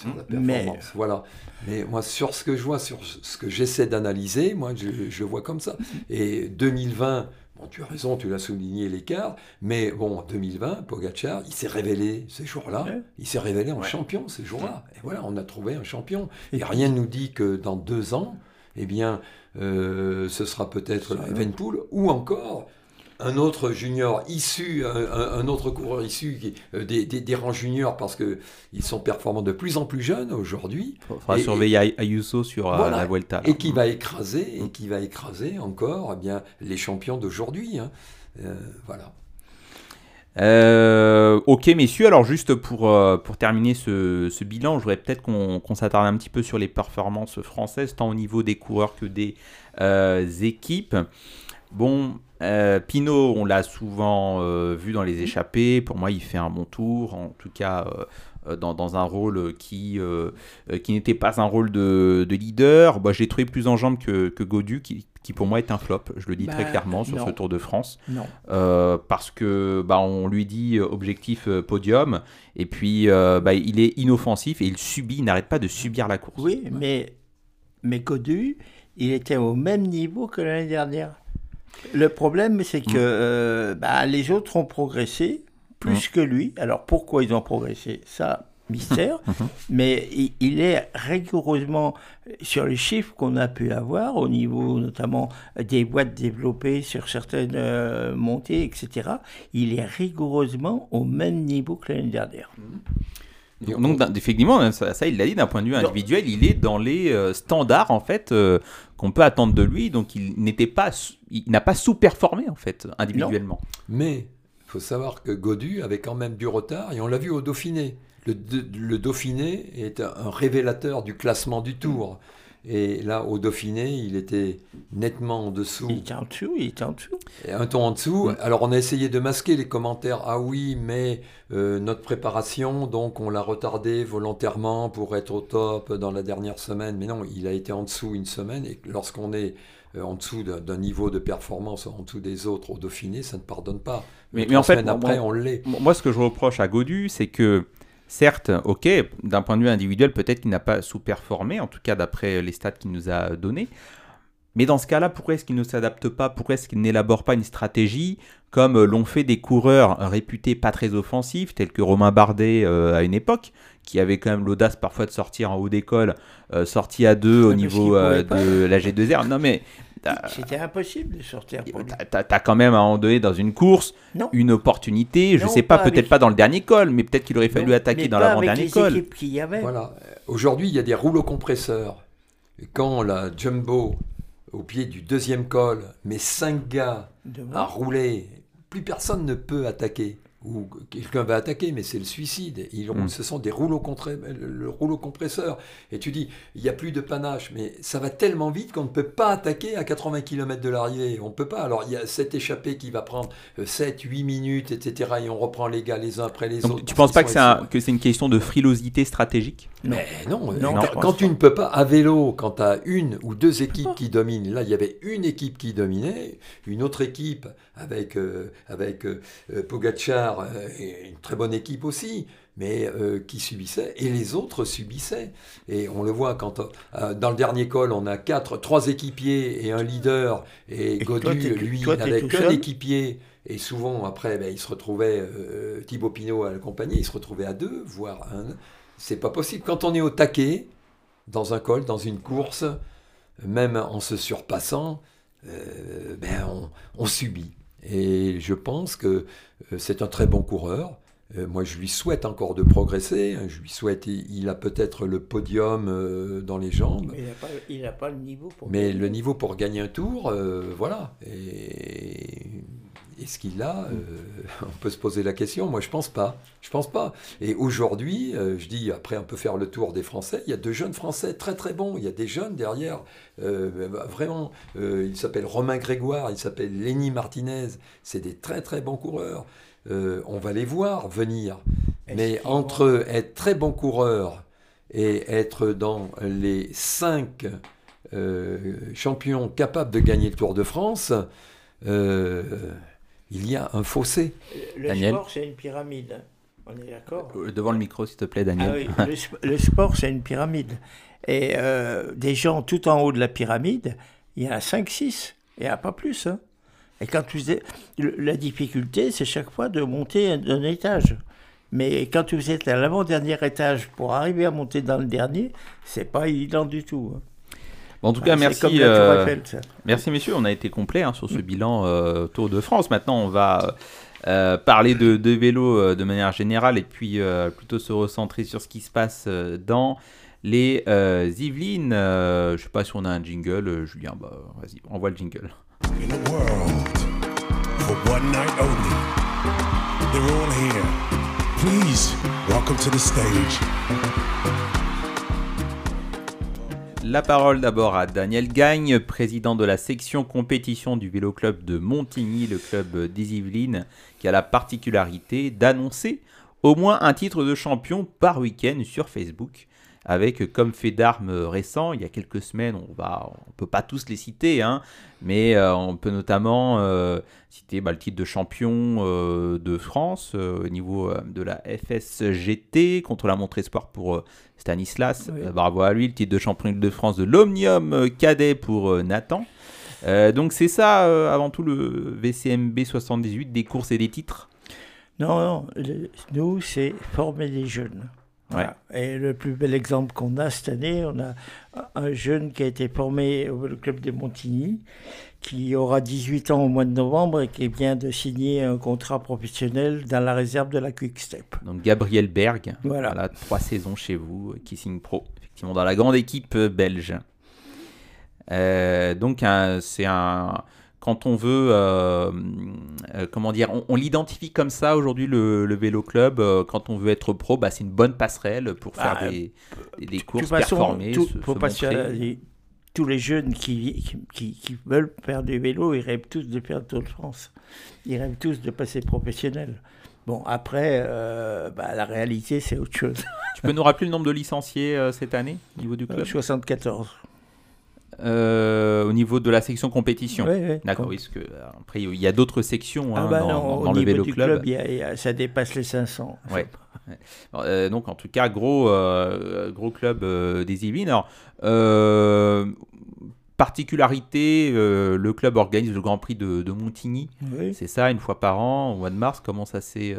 sur la Mais-. Voilà. Mais moi, sur ce que je vois, sur ce que j'essaie d'analyser, moi, je, je vois comme ça. Et 2020, bon, tu as raison, tu l'as souligné l'écart. Mais bon, 2020, Pogacar, il s'est révélé ces jours-là. Ouais. Il s'est révélé en Ouais. champion ces jours-là. Et voilà, on a trouvé un champion. Et rien ne nous dit que dans deux ans, eh bien, euh, ce sera peut-être la Evenpool ou encore un autre junior issu, un, autre coureur issu euh, des, des, des rangs juniors parce qu'ils sont performants de plus en plus jeunes aujourd'hui. Il faudra Et- surveiller Ay- Ayuso sur euh, Voilà. la Vuelta. là. Et qui va écraser, et qui va écraser encore eh bien, les champions d'aujourd'hui. hein. Euh, voilà. Euh, ok messieurs, alors juste pour, euh, pour terminer ce, ce bilan, je voudrais peut-être qu'on s'attarde un petit peu sur les performances françaises, tant au niveau des coureurs que des euh, équipes. Bon, euh, Pinot, on l'a souvent euh, vu dans les échappées, pour moi il fait un bon tour, en tout cas euh, dans, dans un rôle qui, qui n'était pas un rôle de, de leader. Bah, je l'ai trouvé plus en jambes que, que Godu, qui, qui pour moi est un flop, je le dis très Bah, clairement sur non. ce Tour de France. Non. Parce que bah, on lui dit objectif podium et puis bah, il est inoffensif et il subit, il n'arrête pas de subir la course. Oui, mais, mais Godu, il était au même niveau que l'année dernière. Le problème, c'est que euh, bah, les autres ont progressé plus que lui. Alors pourquoi ils ont progressé? Ça, mystère. mais il, il est rigoureusement sur les chiffres qu'on a pu avoir au niveau notamment des boîtes développées sur certaines euh, montées, etc. Il est rigoureusement au même niveau que l'année dernière. Donc effectivement, ça, ça, il l'a dit d'un point de vue individuel, il est dans les euh, standards en fait euh, qu'on peut attendre de lui. Donc il n'était pas, il n'a pas sous-performé en fait individuellement. Mais il faut savoir que Godu avait quand même du retard et on l'a vu au Dauphiné. Le, Dauphiné est un révélateur du classement du Tour. Et là, au Dauphiné, il était nettement en dessous. Il était en dessous, il était en dessous. Et un ton en dessous. Alors on a essayé de masquer les commentaires. Ah oui, mais euh, notre préparation, donc on l'a retardé volontairement pour être au top dans la dernière semaine. Mais non, il a été en dessous une semaine. Et lorsqu'on est euh, en dessous d'un niveau de performance, en dessous des autres au Dauphiné, ça ne pardonne pas. Mais, en fait, après, moi- on l'est. Moi, ce que je reproche à Godu, c'est que, certes, ok, d'un point de vue individuel, peut-être qu'il n'a pas sous-performé, en tout cas d'après les stats qu'il nous a donnés. Mais dans ce cas-là, pourquoi est-ce qu'il ne s'adapte pas? Pourquoi est-ce qu'il n'élabore pas une stratégie comme l'ont fait des coureurs réputés pas très offensifs, tels que Romain Bardet euh, à une époque, qui avait quand même l'audace parfois de sortir en haut d'école, euh, sorti à deux au Parce niveau euh, de la G2R. Non mais C'était impossible de sortir pour lui. T'as as quand même à un moment donné dans une course Non. une opportunité, je Non, sais pas, pas peut-être avec- pas dans le dernier col, mais peut-être qu'il aurait fallu Non, attaquer mais dans l'avant-dernier col. y avait. Voilà. Aujourd'hui, il y a des rouleaux compresseurs. Et quand la Jumbo, au pied du deuxième col, met cinq gars Devant. à rouler, plus personne ne peut attaquer. Ou quelqu'un va attaquer, mais c'est le suicide. Ils roulent- Mm. Ce sont des rouleaux contre- le rouleau compresseur. Et tu dis, il n'y a plus de panache, mais ça va tellement vite qu'on ne peut pas attaquer à 80 km de l'arrivée. On ne peut pas. Alors il y a cette échappée qui va prendre 7, 8 minutes, etc. Et on reprend les gars les uns après les Donc autres. tu parce penses pas que c'est un- excellents. que c'est une question de frilosité stratégique? Mais non, Non, quand, tu pas. ne peux pas, à vélo, quand tu as une ou deux équipes qui dominent, là il y avait une équipe qui dominait, une autre équipe avec, euh, avec euh, euh, Pogacar, euh, et une très bonne équipe aussi, mais euh, qui subissait, et les autres subissaient. Et on le voit quand euh, dans le dernier col, on a quatre, trois équipiers et un leader, et, Godu, lui, n'avait qu'un équipier. Et souvent, après, ben, il se retrouvait, euh, Thibaut Pinot à l'accompagner, il se retrouvait à deux, voire un. C'est pas possible. Quand on est au taquet, dans un col, dans une course, même en se surpassant, ben, on, subit. Et je pense que c'est un très bon coureur. Euh, moi, je lui souhaite encore de progresser. Hein. Je lui souhaite, il a peut-être le podium euh, dans les jambes. il n'a pas, le niveau pour. Mais le niveau pour gagner un tour, euh, voilà. Et est-ce qu'il a *laughs* On peut se poser la question. Moi, je pense pas. Je pense pas. Et aujourd'hui, je dis après, on peut faire le tour des Français. Il y a deux jeunes Français très très bons. Il y a des jeunes derrière, vraiment. il s'appelle Romain Grégoire. Il s'appelle Lenny Martinez. C'est des très très bons coureurs. Euh, on va les voir venir. Mais entre être très bon coureur et être dans les cinq euh, champions capables de gagner le Tour de France, euh, il y a un fossé. Le sport, c'est une pyramide. On est d'accord Devant le micro, s'il te plaît, Daniel. Ah le, sport, c'est une pyramide. Et des gens tout en haut de la pyramide, il y en a 5-6. Il n'y a pas plus. Hein. Et quand vous êtes, la difficulté, c'est chaque fois de monter un, étage. Mais quand vous êtes à l'avant-dernier étage pour arriver à monter dans le dernier, c'est pas évident du tout. Hein. En tout cas, merci. Euh, merci, messieurs. On a été complet hein, sur ce bilan euh, Tour de France. Maintenant, on va euh, parler de, de vélo de manière générale et puis plutôt se recentrer sur ce qui se passe dans les Yvelines. je sais pas si on a un jingle. Julien, bah, vas-y, envoie le jingle. in a world for one night only. They're all here. Please, welcome to the stage. La parole d'abord à Daniel Gagne, président de la section compétition du Vélo Club de Montigny, le club des Yvelines, qui a la particularité d'annoncer au moins un titre de champion par week-end sur Facebook. Avec comme fait d'armes récent, il y a quelques semaines, on va, on peut pas tous les citer, hein, mais euh, on peut notamment euh, citer bah, le titre de champion euh, de France au niveau de la FSGT contre la Montre Espoir pour Stanislas, bravo à lui, le titre de champion de France de l'Omnium cadet pour Nathan. donc c'est ça avant tout le VCMB 78 des courses et des titres. Non, non, nous c'est former des jeunes. Et le plus bel exemple qu'on a cette année, on a un jeune qui a été formé au club de Montigny, qui aura 18 ans au mois de novembre et qui vient de signer un contrat professionnel dans la réserve de la Quick Step. Donc Gabriel Berg, voilà. trois saisons chez vous, qui signe pro, effectivement, dans la grande équipe belge. Euh, donc c'est un quand on veut, euh, euh, comment dire, on, l'identifie comme ça aujourd'hui le, vélo club. Euh, quand on veut être pro, bah, c'est une bonne passerelle pour faire bah, des, des, courses performées. faut tous les jeunes qui, qui, qui, veulent faire du vélo, ils rêvent tous de faire le Tour de France. Ils rêvent tous de passer professionnel. Bon, après, bah, la réalité, c'est autre chose. *laughs* tu peux nous rappeler le nombre de licenciés cette année au niveau du club? 74. Euh, au niveau de la section compétition. D'accord, oui, parce que après il y a d'autres sections ah hein, bah dans, le vélo club. ça dépasse les 500. Ouais. Euh, donc en tout cas gros euh, gros club des Yvelines. Alors particularité, le club organise le Grand Prix de, de Montigny. C'est ça, une fois par an, au mois de mars. Comment ça s'est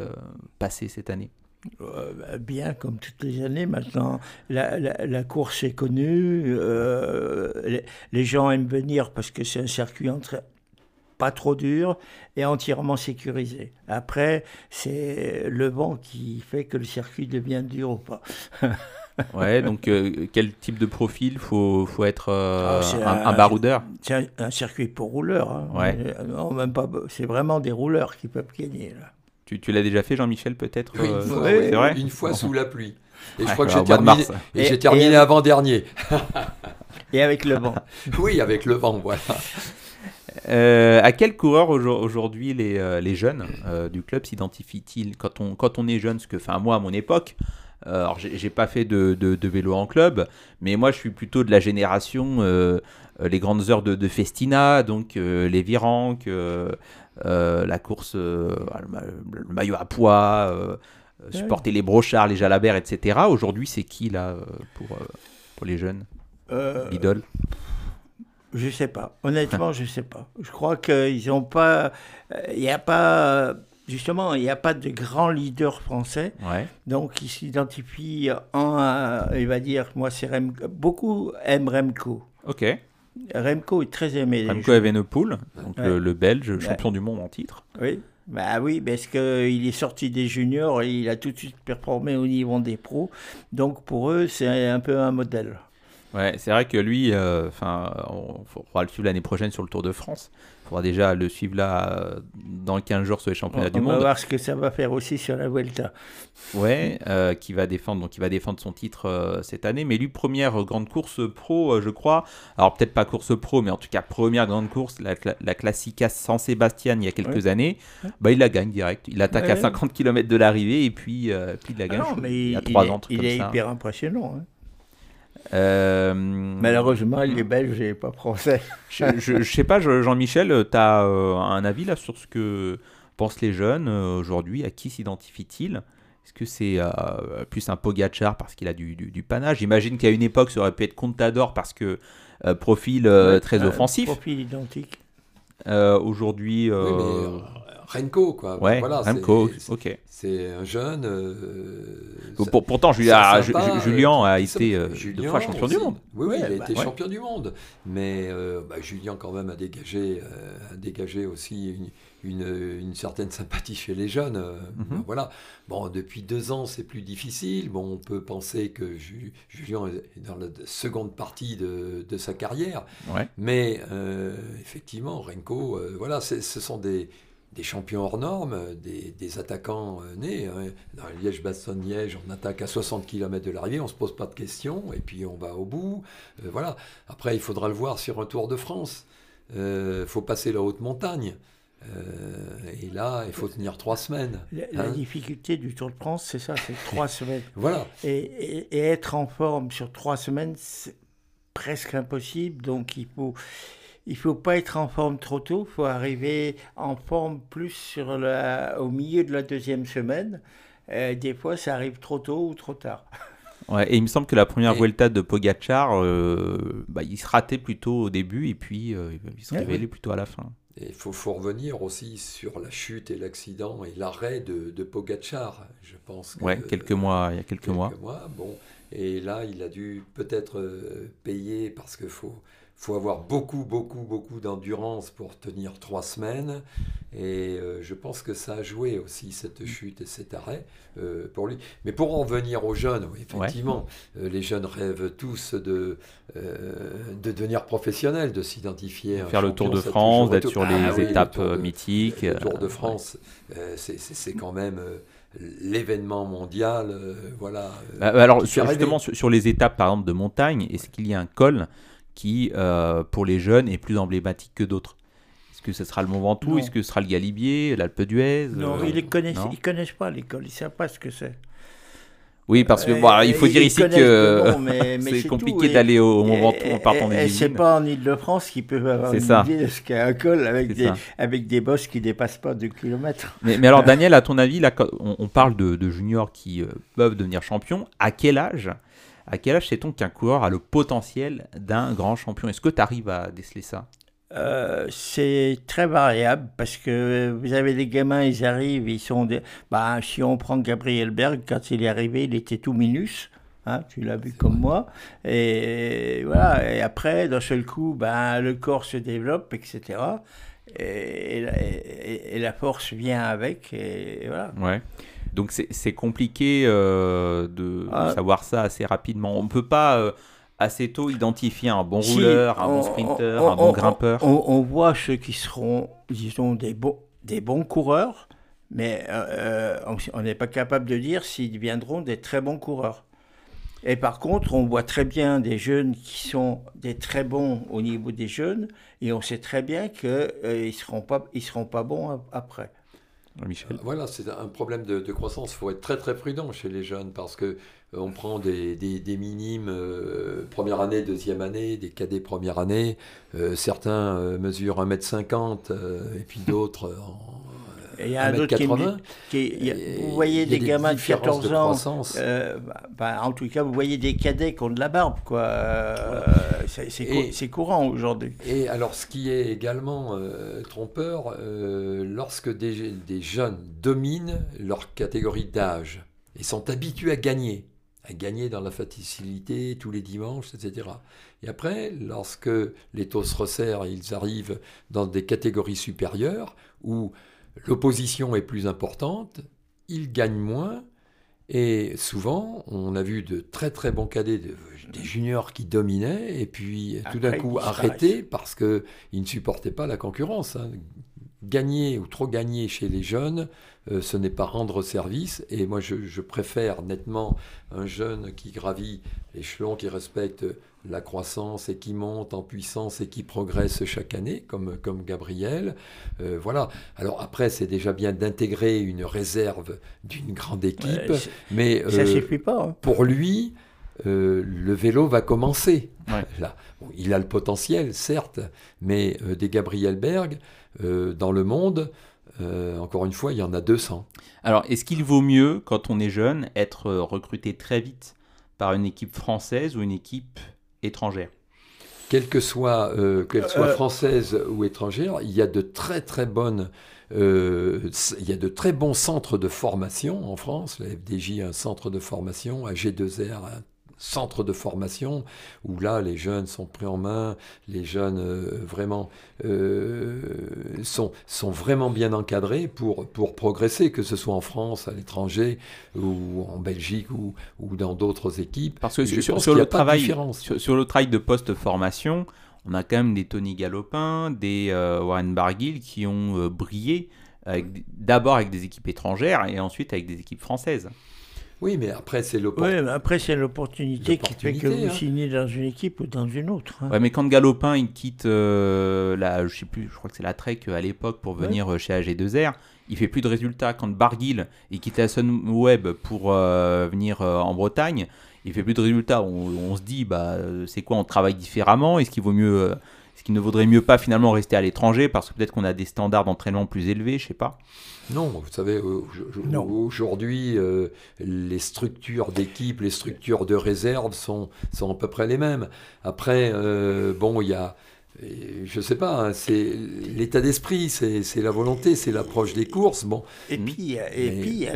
passé cette année? Euh, bah, bien comme toutes les années maintenant. La, course est connue, euh, les, gens aiment venir parce que c'est un circuit entre, pas trop dur et entièrement sécurisé. Après, c'est le vent qui fait que le circuit devient dur ou pas. *laughs* ouais, donc euh, quel type de profil faut, faut être ah, un, baroudeur? C'est un, circuit pour rouleurs. Hein. Ouais. Non, même pas. C'est vraiment des rouleurs qui peuvent gagner là. Tu, l'as déjà fait, Jean-Michel, peut-être Oui, euh, vrai? une fois sous la pluie. Et je crois que j'ai terminé, et j'ai terminé avant-dernier. *laughs* et avec le vent. oui, avec le vent, voilà. Euh, à quel coureur aujourd'hui les, euh, les, jeunes du club s'identifient-ils? Quand on, quand on est jeune, ce que, enfin moi à mon époque, alors j'ai pas fait de, de, vélo en club, mais moi je suis plutôt de la génération les grandes heures de, Festina, donc les Viranques, euh, la course, euh, le, maillot à poids, euh, supporter les brochards, les jalabert, etc. Aujourd'hui, c'est qui là euh, pour, euh, pour les jeunes? Euh, L'idole? Je sais pas. Honnêtement, *laughs* je sais pas. Je crois qu'ils n'ont pas. Il n'y a pas. Justement, il n'y a pas de grand leader français. Ouais. Donc, ils s'identifient en. un- il va dire, moi, c'est Remco. Beaucoup aiment Remco. Ok. Remco est très aimé. Remco. Evenepoel, donc Ouais. le, le Belge, Ouais. champion du monde en titre. Oui. Bah oui, parce qu'il est sorti des juniors et il a tout de suite performé au niveau des pros. Donc, pour eux, c'est un peu un modèle. Ouais, c'est vrai que lui, euh, enfin, on faudra le suivre l'année prochaine sur le Tour de France. Il faudra déjà le suivre là euh, dans 15 jours sur les championnats on du va monde. voir ce que ça va faire aussi sur la Vuelta. Ouais, euh, qui va défendre, donc il va défendre son titre euh, cette année. Mais lui, première grande course pro, je crois. Alors peut-être pas course pro, mais en tout cas première grande course, la, la Classica San Sebastian il y a quelques Ouais. années. Bah il la gagne direct. Il attaque à Ouais. 50 km de l'arrivée et puis, puis il la Ah gagne. non, je- mais il y a il, est, il est hyper impressionnant. hein. Euh, Malheureusement, il est belge et pas français. *laughs* je, je, je sais pas, je- Jean-Michel, tu as un avis là sur ce que pensent les jeunes euh, aujourd'hui? À qui s'identifient-ils? Est-ce que c'est euh, plus un Pogachar parce qu'il a du, du, du panache? J'imagine qu'à une époque, ça aurait pu être Contador parce que euh, profil euh, très Euh, offensif. Profil identique. Euh, aujourd'hui. euh, Oui, euh, Renko, quoi. Ouais, Voilà, c'est- ok. C'est un jeune. euh, Pour- pourtant, sympa, Ju- euh, Julien a été, euh, deux Julien fois champion du monde. Oui, oui, il a été bah, ouais. champion du monde. Mais euh, bah, Julien, quand même, a dégagé, a dégagé aussi une, une- une certaine sympathie chez les jeunes. Mhm. ben voilà. Bon, depuis deux ans, c'est plus difficile. Bon, on peut penser que Ju- Julien est dans la seconde partie de, de sa carrière. Ouais. Mais effectivement, Renko, voilà, ce sont des, des champions hors normes, des, des attaquants euh, nés. hein. Dans Liège-Bastogne-Liège, on attaque à 60 km de l'arrivée, on ne se pose pas de questions, et puis on va au bout. Euh, voilà. Après, il faudra le voir sur un Tour de France. Il faut passer la haute montagne. Euh, et là, il faut tenir trois semaines. La, la hein. difficulté du Tour de France, c'est ça, c'est trois *laughs* semaines. Voilà. Et, et- et être en forme sur trois semaines, c'est presque impossible. Donc il faut, il faut pas être en forme trop tôt. Il faut arriver en forme plus sur la, au milieu de la deuxième semaine. Euh, des fois, ça arrive trop tôt ou trop tard. *laughs* Ouais, et il me semble que la première Et- Vuelta de Pogachar, euh, bah, il se ratait plutôt au début et puis euh, il se révélait ouais. plutôt à la fin. Il faut, faut revenir aussi sur la chute et l'accident et l'arrêt de, de Pogacar. Je pense que, Ouais, quelques mois, il y a quelques, mois. Bon, et là, il a dû peut-être payer parce qu'il faut, faut avoir beaucoup, beaucoup, beaucoup d'endurance pour tenir trois semaines. Et euh, je pense que ça a joué aussi, cette chute et cet arrêt euh, pour lui. Mais pour en venir aux jeunes, oui, effectivement, euh, les jeunes rêvent tous de, de devenir professionnels, de s'identifier. Faire le Tour de France, d'être sur les Ah oui, le étapes Tour de- mythiques. le Tour de France, euh, c'est- quand même l'événement mondial. euh, voilà. euh, Bah, alors, sur- justement, sur, sur les étapes, par exemple, de montagne, est-ce qu'il y a un col qui, euh, pour les jeunes, est plus emblématique que d'autres Est-ce que ce sera le Mont Ventoux? Est-ce que ce sera le Galibier, l'Alpe d'Huez Non, euh, ils ne connaissent, non? ils connaissent pas l'école, ils ne savent pas ce que c'est. Oui, parce que Euh, bon, il faut dire ici que mais- mais *laughs* c'est compliqué d'aller au Mont Ventoux en partant des et c'est pas en Ile-de-France qu'ils peuvent avoir une ça. idée de ce qu'est un col avec des, ça. avec des bosses qui dépassent pas 2 km. Mais, mais alors, *laughs* Daniel, à ton avis, là, on, on parle de, de juniors qui euh, peuvent devenir champions. À quel âge À quel âge sait-on qu'un coureur a le potentiel d'un grand champion? Est-ce que tu arrives à déceler ça? Euh, c'est très variable parce que vous avez des gamins, ils arrivent, ils sont. Des... Bah, si on prend Gabriel Berg, quand il est arrivé, il était tout minus. Hein, tu l'as vu comme moi. Et voilà. Et après, d'un seul coup, ben, le corps se développe, etc. Et, et la- et- et la force vient avec. Et voilà. Ouais. Donc c'est compliqué euh, de Ah. savoir ça assez rapidement. On ne peut pas euh, assez tôt identifier un bon Si, rouleur, un bon on- sprinter, on- un bon on- grimpeur. On, voit ceux qui seront, disons, des bons, des bons coureurs, mais euh, on- n'est pas capable de dire s'ils deviendront des très bons coureurs. Et par contre, on voit très bien des jeunes qui sont des très bons au niveau des jeunes, et on sait très bien qu'ils ne seront, pas- ils seront pas bons ap- après. Michel. Voilà, c'est un problème de, croissance. Il faut être très très prudent chez les jeunes parce que euh, on prend des, minimes euh, première année, deuxième année, des cadets première année. Euh, certains euh, mesurent 1m50 euh, et puis d'autres euh, il y a un autre qui, qui- y a- vous voyez des des gamins de différences 14 de ans, euh, bah, bah, en tout cas, vous voyez des cadets qui ont de la barbe, quoi. Euh, c'est courant aujourd'hui. Et alors, ce qui est également euh, trompeur, euh, lorsque des, des jeunes dominent leur catégorie d'âge et sont habitués à gagner, à gagner dans la facilité tous les dimanches, etc. Et après, lorsque les taux se resserrent ils arrivent dans des catégories supérieures où l'opposition est plus importante, ils gagnent moins. Et souvent, on a vu de très très bons cadets, de- des juniors qui dominaient, et puis tout d'un coup arrêtés parce qu'ils ne supportaient pas la concurrence. hein. Gagner ou trop gagner chez les jeunes, euh, ce n'est pas rendre service. Et moi, je, je préfère nettement un jeune qui gravit l'échelon, qui respecte la croissance et qui monte en puissance et qui progresse chaque année, comme, comme Gabriel. Euh, voilà. Alors après, c'est déjà bien d'intégrer une réserve d'une grande équipe, Ouais, mais ça euh, suffit pas. hein. pour lui, euh, le vélo va commencer. Ouais. Là, Bon, il a le potentiel, certes, mais euh, des Gabriel Berg, euh, dans le monde, euh, encore une fois, il y en a 200. Alors, est-ce qu'il vaut mieux, quand on est jeune, être recruté très vite par une équipe française ou une équipe étrangère Quelle que soit, euh, qu'elle soit Euh, française ou étrangère, il y a de très très bonnes, euh, il y a de très bons centres de formation en France. La FDJ a un centre de formation, à G2R un centre de formation où là les jeunes sont pris en main, les jeunes euh, vraiment euh, sont, sont vraiment bien encadrés pour, pour progresser, que ce soit en France, à l'étranger ou en Belgique ou, ou dans d'autres équipes. Parce que sur, sur y le travail, sur, sur le travail de post-formation, on a quand même des Tony Galopin, des euh, Warren Barguil qui ont euh, brillé d'abord avec des équipes étrangères et ensuite avec des équipes françaises. Oui, mais après c'est l'opportunité. Mais après, c'est l'opportunité qui fait que vous hein. signez dans une équipe ou dans une autre. hein. Ouais, mais quand Galopin il quitte euh, la, je sais plus, je crois que c'est la Trek à l'époque pour venir euh, chez AG2R, il fait plus de résultats. Quand Barguil il quitte la Sunweb pour euh, venir euh, en Bretagne, il fait plus de résultats. On, on se dit bah euh, c'est quoi, on travaille différemment? Est-ce qu'il vaut mieux, euh, est-ce qu'il ne vaudrait mieux pas finalement rester à l'étranger parce que peut-être qu'on a des standards d'entraînement plus élevés, je sais pas. Non, vous savez, aujourd'hui, euh, les structures d'équipe, les structures de réserve sont, sont à peu près les mêmes. Après, euh, bon, il y a, et je sais pas, hein, c'est l'état d'esprit, c'est la volonté, c'est l'approche des courses. Bon, Et Mhm. puis, et Mais- puis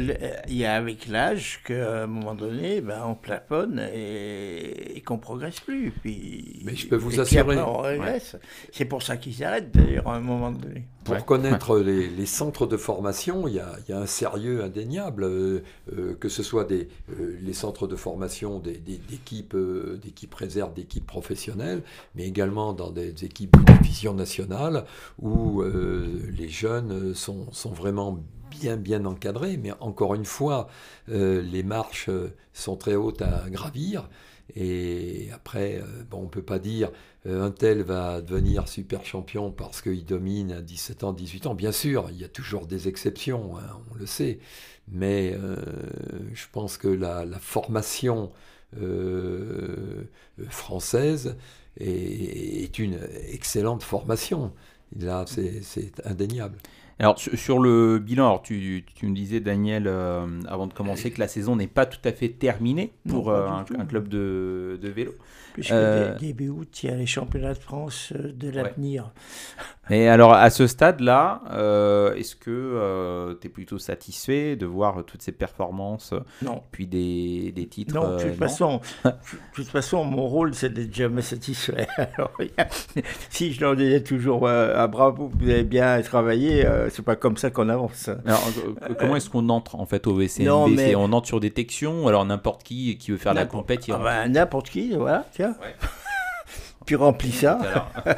il y a avec l'âge qu'à un moment donné, ben, on plafonne et, et qu'on progresse plus. Puis, Mais je peux vous assurer- après, on régresse. C'est pour ça qu'ils s'arrêtent d'ailleurs à un moment donné. Pour Ouais. connaître les, les centres de formation, il y a, il y a un sérieux indéniable, euh, euh, que ce soit des, euh, les centres de formation des- des- d'équipes euh, d'équipes réserves, d'équipes professionnelles, mais également dans des équipes de division nationale où euh, les jeunes sont, sont vraiment bien bien encadrés. Mais encore une fois, euh, les marches sont très hautes à gravir. Et après, euh, bon, on ne peut pas dire euh, un tel va devenir super champion parce qu'il domine à 17 ans, 18 ans. Bien sûr, il y a toujours des exceptions, hein, on le sait. Mais euh, je pense que la, formation française est, une excellente formation. Là, c'est indéniable. Alors sur, le bilan, alors tu, tu me disais Daniel euh, avant de commencer que la saison n'est pas tout à fait terminée pour euh, un, club de, de vélo. Puisque Euh, dé- début août, il y a les championnats de France euh, de l'avenir. Et alors à ce stade-là, euh, est-ce que tu es plutôt satisfait de voir toutes ces performances Non. puis des, des titres Non, de euh, toute, façon, *laughs* de toute façon, mon rôle, c'est d'être jamais satisfait. Alors, si je leur disais toujours euh, ah, bravo, vous avez bien travaillé, euh, c'est pas comme ça qu'on avance. Alors, euh, comment est-ce qu'on entre en fait au VCNB Non, mais- On entre sur détection, alors n'importe qui qui veut faire la compète, il Ah ben, N'importe qui, voilà, tiens. Ouais. Puis remplis ça. Alors, *laughs*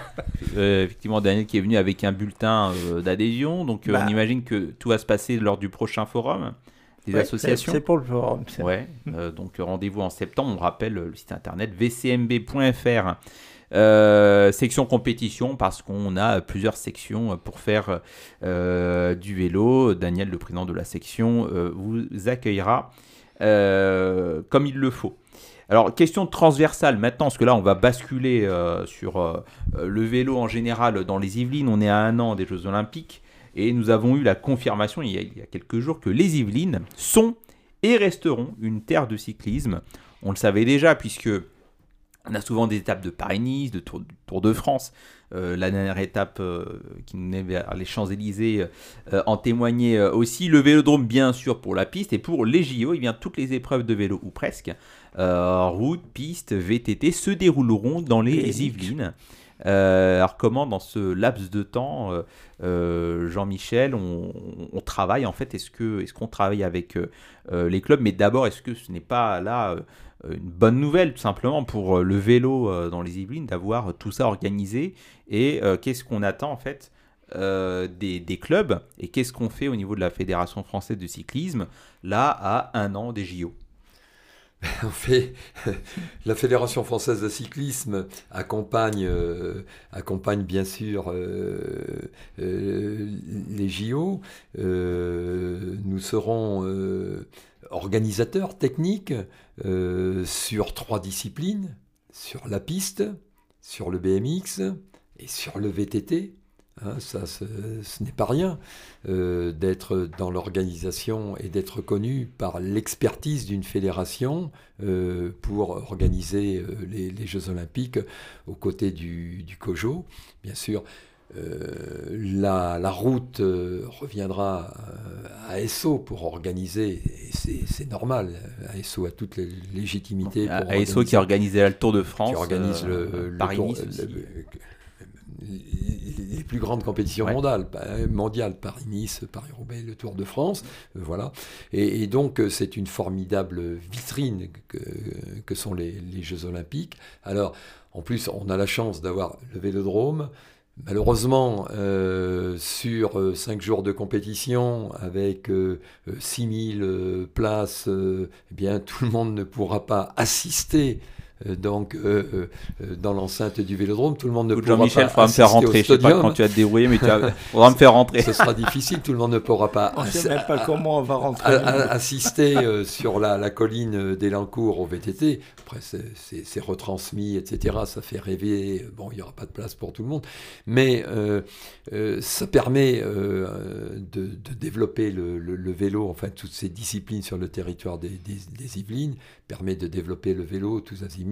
euh, effectivement, Daniel qui est venu avec un bulletin euh, d'adhésion, donc euh, Bah. on imagine que tout va se passer lors du prochain forum des Ouais, associations. c'est- pour le forum. ça. Ouais, donc rendez-vous en septembre. On rappelle le site internet vcmb.fr. Section compétition parce qu'on a plusieurs sections pour faire du vélo. Daniel, le président de la section, vous accueillera comme il le faut. Alors, question transversale maintenant, parce que là, on va basculer euh, sur euh, euh, le vélo en général dans les Yvelines. On est à un an des Jeux Olympiques. Et nous avons eu la confirmation il y a, quelques jours que les Yvelines sont et resteront une terre de cyclisme. On le savait déjà puisque on a souvent des étapes de Paris-Nice, de Tour de France. Euh, la dernière étape euh, qui nous est vers les Champs-Élysées euh, en témoignait aussi. Le vélodrome, bien sûr, pour la piste. Et pour les JO, eh bien, toutes les épreuves de vélo, ou presque, route, piste, VTT, se dérouleront dans les Yvelines. Euh, alors comment dans ce laps de temps, euh, euh, Jean-Michel, on, on travaille en fait? Est-ce que est-ce qu'on travaille avec les clubs? Mais d'abord, est-ce que ce n'est pas là une bonne nouvelle tout simplement pour euh, le vélo euh, dans les Yvelines d'avoir tout ça organisé Et euh, qu'est-ce qu'on attend en fait euh, des, clubs et qu'est-ce qu'on fait au niveau de la Fédération française de cyclisme là à un an des JO En *laughs* fait, *laughs* la Fédération française de cyclisme accompagne, euh, accompagne bien sûr euh, euh, les JO. Euh, nous serons organisateurs techniques euh, sur trois disciplines, sur la piste, sur le BMX et sur le VTT. Hein, ça, ce, n'est pas rien euh, d'être dans l'organisation et d'être connu par l'expertise d'une fédération euh, pour organiser les, Jeux Olympiques aux côtés du, COJO. Bien sûr, la, la route euh, reviendra euh, à ESSO pour organiser, et c'est normal, ASO a toutes les légitimités. Pour ASO qui organisait le Tour de France, qui organise euh, le, Tour- le- les plus grandes compétitions Ouais. mondiales, mondiales, Paris-Nice, Paris-Roubaix, le Tour de France, euh, voilà. Et, et donc euh, c'est une formidable vitrine que, que sont les, les Jeux Olympiques. Alors, en plus, on a la chance d'avoir le Vélodrome. Malheureusement, euh, sur euh, cinq jours de compétition, avec euh, euh, 6000 euh, places, eh bien, *laughs* tout le monde ne pourra pas assister donc euh, euh, dans l'enceinte du Vélodrome. Tout le monde ne pourra Jean-Michel, pas faudra me faire rentrer. Je sais pas quand tu vas te débrouiller, mais tu vas- faudra me faire rentrer. Ce sera difficile. Tout le monde ne pourra pas *laughs* On sait même pas comment on va rentrer. assister euh, sur la, la colline d'Elancourt au VTT. Après, c'est- c'est c'est retransmis, etc. Ça fait rêver. Bon, il n'y aura pas de place pour tout le monde. Mais euh, euh, ça permet euh, de, de développer le, le- le vélo, enfin, toutes ces disciplines sur le territoire des, des- des Yvelines, permet de développer le vélo tous azimuts.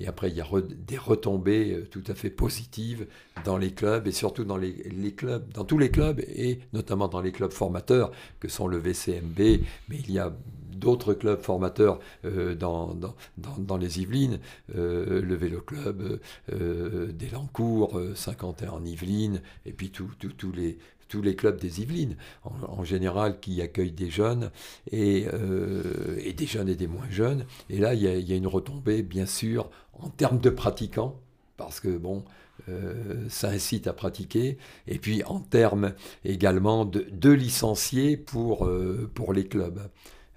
Et après, il y a des retombées euh, tout à fait positives dans les clubs et surtout dans les, clubs, dans tous les clubs et notamment dans les clubs formateurs que sont le VCMB, mais il y a d'autres clubs formateurs euh, dans, dans, dans, les Yvelines, euh, le Vélo Club euh, d'Elancourt, euh, 51 en Yvelines, et puis tous les, tous les clubs des Yvelines, en, général, qui accueillent des jeunes, et, euh, et des jeunes et des moins jeunes. Et là, il y a, une retombée, bien sûr, en termes de pratiquants, parce que, bon, euh, ça incite à pratiquer, et puis en termes également de, licenciés pour, euh, pour les clubs.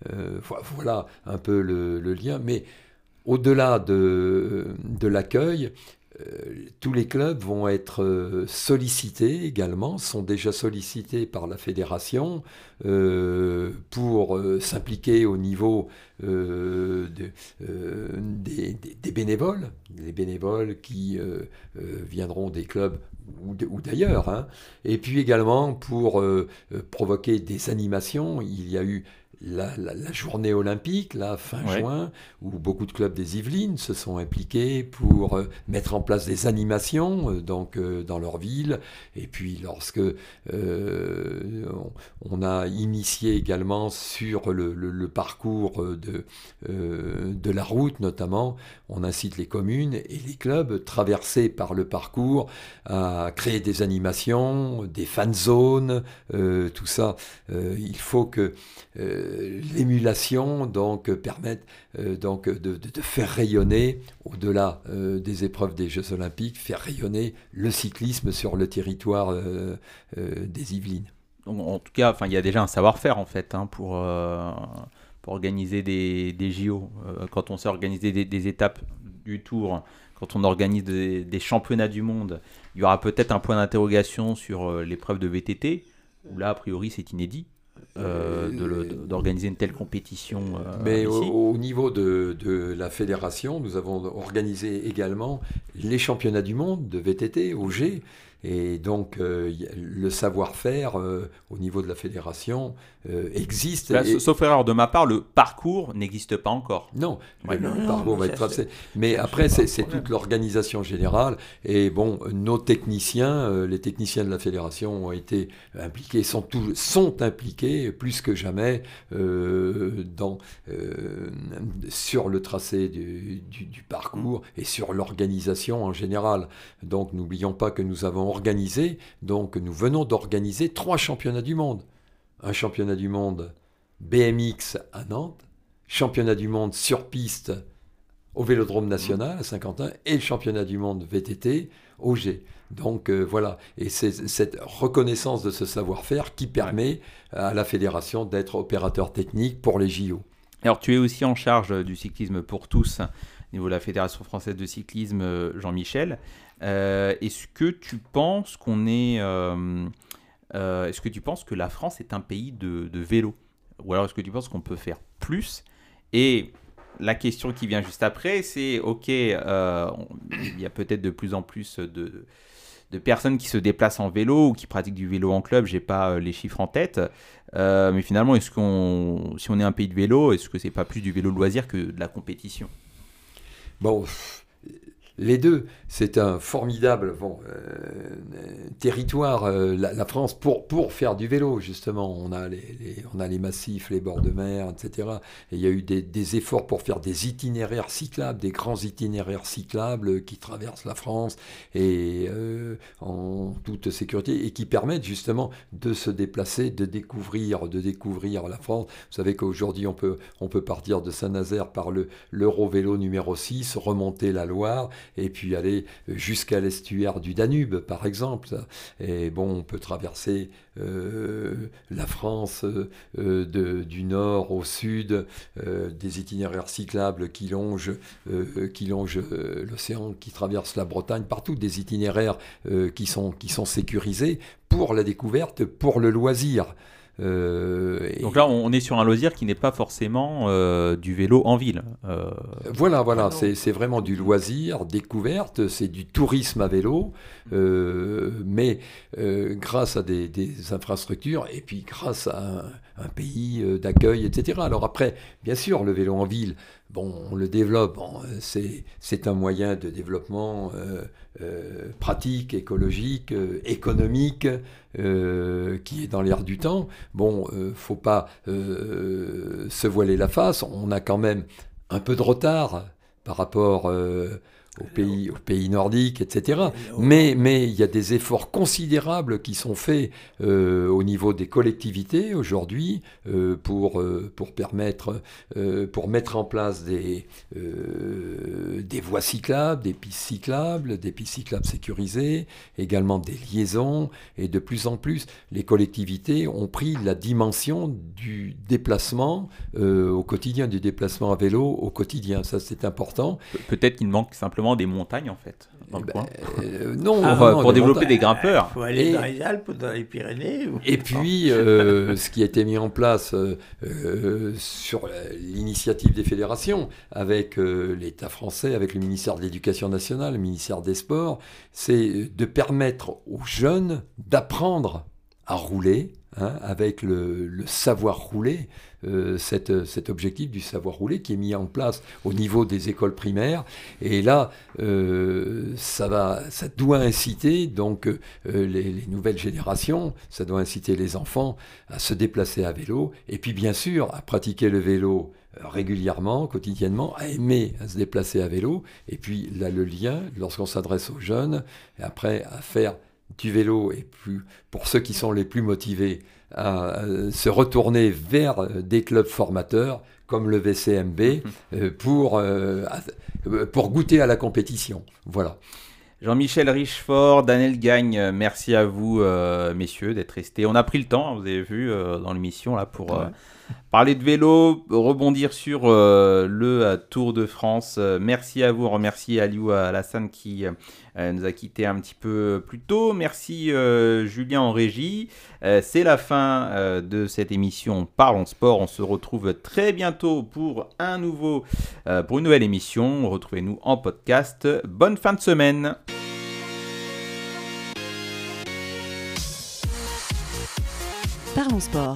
Vo- voilà un peu le, lien, mais au-delà de, l'accueil, tous les clubs vont être euh, sollicités également, sont déjà sollicités par la fédération euh, pour euh, s'impliquer au niveau euh, de- euh, des, des- des bénévoles, les bénévoles qui euh, euh, viendront des clubs ou, d'ailleurs, hein. et puis également pour euh, euh, provoquer des animations. Il y a eu la, la- la journée olympique, là, fin Ouais. juin, où beaucoup de clubs des Yvelines se sont impliqués pour euh, mettre en place des animations euh, donc, euh, dans leur ville. Et puis lorsque euh, on, on a initié également sur le, le- le parcours de, euh, de la route notamment, on incite les communes et les clubs traversés par le parcours à créer des animations, des fan zones, euh, tout ça. Euh, il faut que euh, l'émulation donc permette euh, donc de, de- faire rayonner au-delà euh, des épreuves des Jeux Olympiques, faire rayonner le cyclisme sur le territoire euh, euh, des Yvelines. En tout cas, il y a déjà un savoir-faire en fait hein, pour, euh, pour organiser des, des JO. Euh, quand on sait organiser des, étapes du Tour, quand on organise des, des championnats du monde, il y aura peut-être un point d'interrogation sur euh, l'épreuve de VTT, où là, a priori, c'est inédit. Euh, d'organiser une telle compétition euh, Mais au, niveau de, de la fédération, nous avons organisé également les championnats du monde de VTT au G. Et donc, euh, le savoir-faire au niveau de la fédération euh, existe. Là, Et- Sauf erreur de ma part, le parcours n'existe pas encore. non, Ouais. le, Non, le non, parcours va être tracé. c'est- Mais après, c'est toute l'organisation générale. Et bon, nos techniciens, euh, les techniciens de la fédération ont été impliqués, sont, tous- sont impliqués plus que jamais euh, dans, euh, sur le tracé du, du- du parcours et sur l'organisation en général. Donc, n'oublions pas que nous avons organisé, donc nous venons d'organiser trois championnats du monde. Un championnat du monde BMX à Nantes, championnat du monde sur piste au Vélodrome National à Saint-Quentin et le championnat du monde VTT au G. Donc euh, voilà, et c'est cette reconnaissance de ce savoir-faire qui permet à la fédération d'être opérateur technique pour les JO. Alors, tu es aussi en charge du cyclisme pour tous, au niveau de la Fédération française de cyclisme, euh, Jean-Michel. Euh, est-ce que tu penses qu'on est. euh, est-ce que tu penses que la France est un pays de, vélo? Ou alors est-ce que tu penses qu'on peut faire plus? Et la question qui vient juste après, c'est ok, euh, il y a peut-être de plus en plus de, personnes qui se déplacent en vélo ou qui pratiquent du vélo en club, j'ai pas euh, les chiffres en tête. Mais finalement, est-ce qu'on, si on est un pays de vélo, est-ce que c'est pas plus du vélo loisir que de la compétition? Bon, les deux, c'est un formidable euh, territoire, euh, la, France, pour, pour faire du vélo, justement. On a les, on a les massifs, les bords de mer, etc. Et il y a eu des, des efforts pour faire des itinéraires cyclables, des grands itinéraires cyclables qui traversent la France et euh, en toute sécurité et qui permettent justement de se déplacer, de découvrir, de découvrir la France. Vous savez qu'aujourd'hui, on peut, on peut partir de Saint-Nazaire par le, l'Eurovélo numéro 6, remonter la Loire et puis aller jusqu'à l'estuaire du Danube, par exemple. Bon, on peut traverser euh, la France euh, du nord au sud, euh, des itinéraires cyclables qui longent, l'océan, qui traversent la Bretagne, partout des itinéraires qui sont sécurisés pour la découverte, pour le loisir. Euh, Donc là, on est sur un loisir qui n'est pas forcément euh, du vélo en ville. Euh, Voilà, voilà, c'est c'est vraiment du loisir, découverte, c'est du tourisme à vélo, euh, mais euh, grâce à des, des infrastructures et puis grâce à un, un pays d'accueil, etc. Alors après, bien sûr, le vélo en ville, bon, on le développe, euh, c'est un moyen de développement euh, euh, pratique, écologique, économique, qui est dans l'air du temps. Bon, faut pas se voiler la face, on a quand même un peu de retard par rapport aux, pays, aux pays nordiques, etc. Mais mais il y a des efforts considérables qui sont faits euh, au niveau des collectivités aujourd'hui euh, pour, euh, pour permettre, euh, pour mettre en place des, euh, des voies cyclables, des pistes cyclables, des pistes cyclables sécurisées, également des liaisons. Et de plus en plus, les collectivités ont pris la dimension du déplacement euh, au quotidien, du déplacement à vélo au quotidien. Ça, c'est important. pe- Peut-être qu'il manque simplement des montagnes en fait. Dans le coin. Euh, non, Pour, non, euh, non, pour des développer montagnes. des grimpeurs. Il faut aller Et- dans les Alpes, dans les Pyrénées. ou- Et puis, *laughs* euh, ce qui a été mis en place euh, sur l'initiative des fédérations, avec euh, l'État français, avec le ministère de l'Éducation nationale, le ministère des Sports, c'est de permettre aux jeunes d'apprendre à rouler, hein, avec le, le savoir rouler, euh, cette- cet objectif du savoir rouler qui est mis en place au niveau des écoles primaires. Et là, euh, ça, va, ça doit inciter donc euh, les, les nouvelles générations, ça doit inciter les enfants à se déplacer à vélo, et puis bien sûr à pratiquer le vélo euh, régulièrement, quotidiennement, à aimer à se déplacer à vélo, et puis là le lien, lorsqu'on s'adresse aux jeunes, et après à faire du vélo, et plus, pour ceux qui sont les plus motivés, à euh, se retourner vers euh, des clubs formateurs comme le VCMB pour, euh, euh, pour goûter à la compétition. Voilà. Jean-Michel Richefort, Daniel Gagne, merci à vous, euh, messieurs, d'être restés. On a pris le temps, vous avez vu, euh, dans l'émission, là, pour euh, Parler de vélo, rebondir sur euh, le euh, Tour de France. Euh, merci à vous, remercie Aliou Alassane qui nous a quitté un petit peu plus tôt. Merci Julien en régie. C'est la fin de cette émission Parlons Sport. On se retrouve très bientôt pour, pour une nouvelle émission. Retrouvez-nous en podcast. Bonne fin de semaine. Parlons Sport.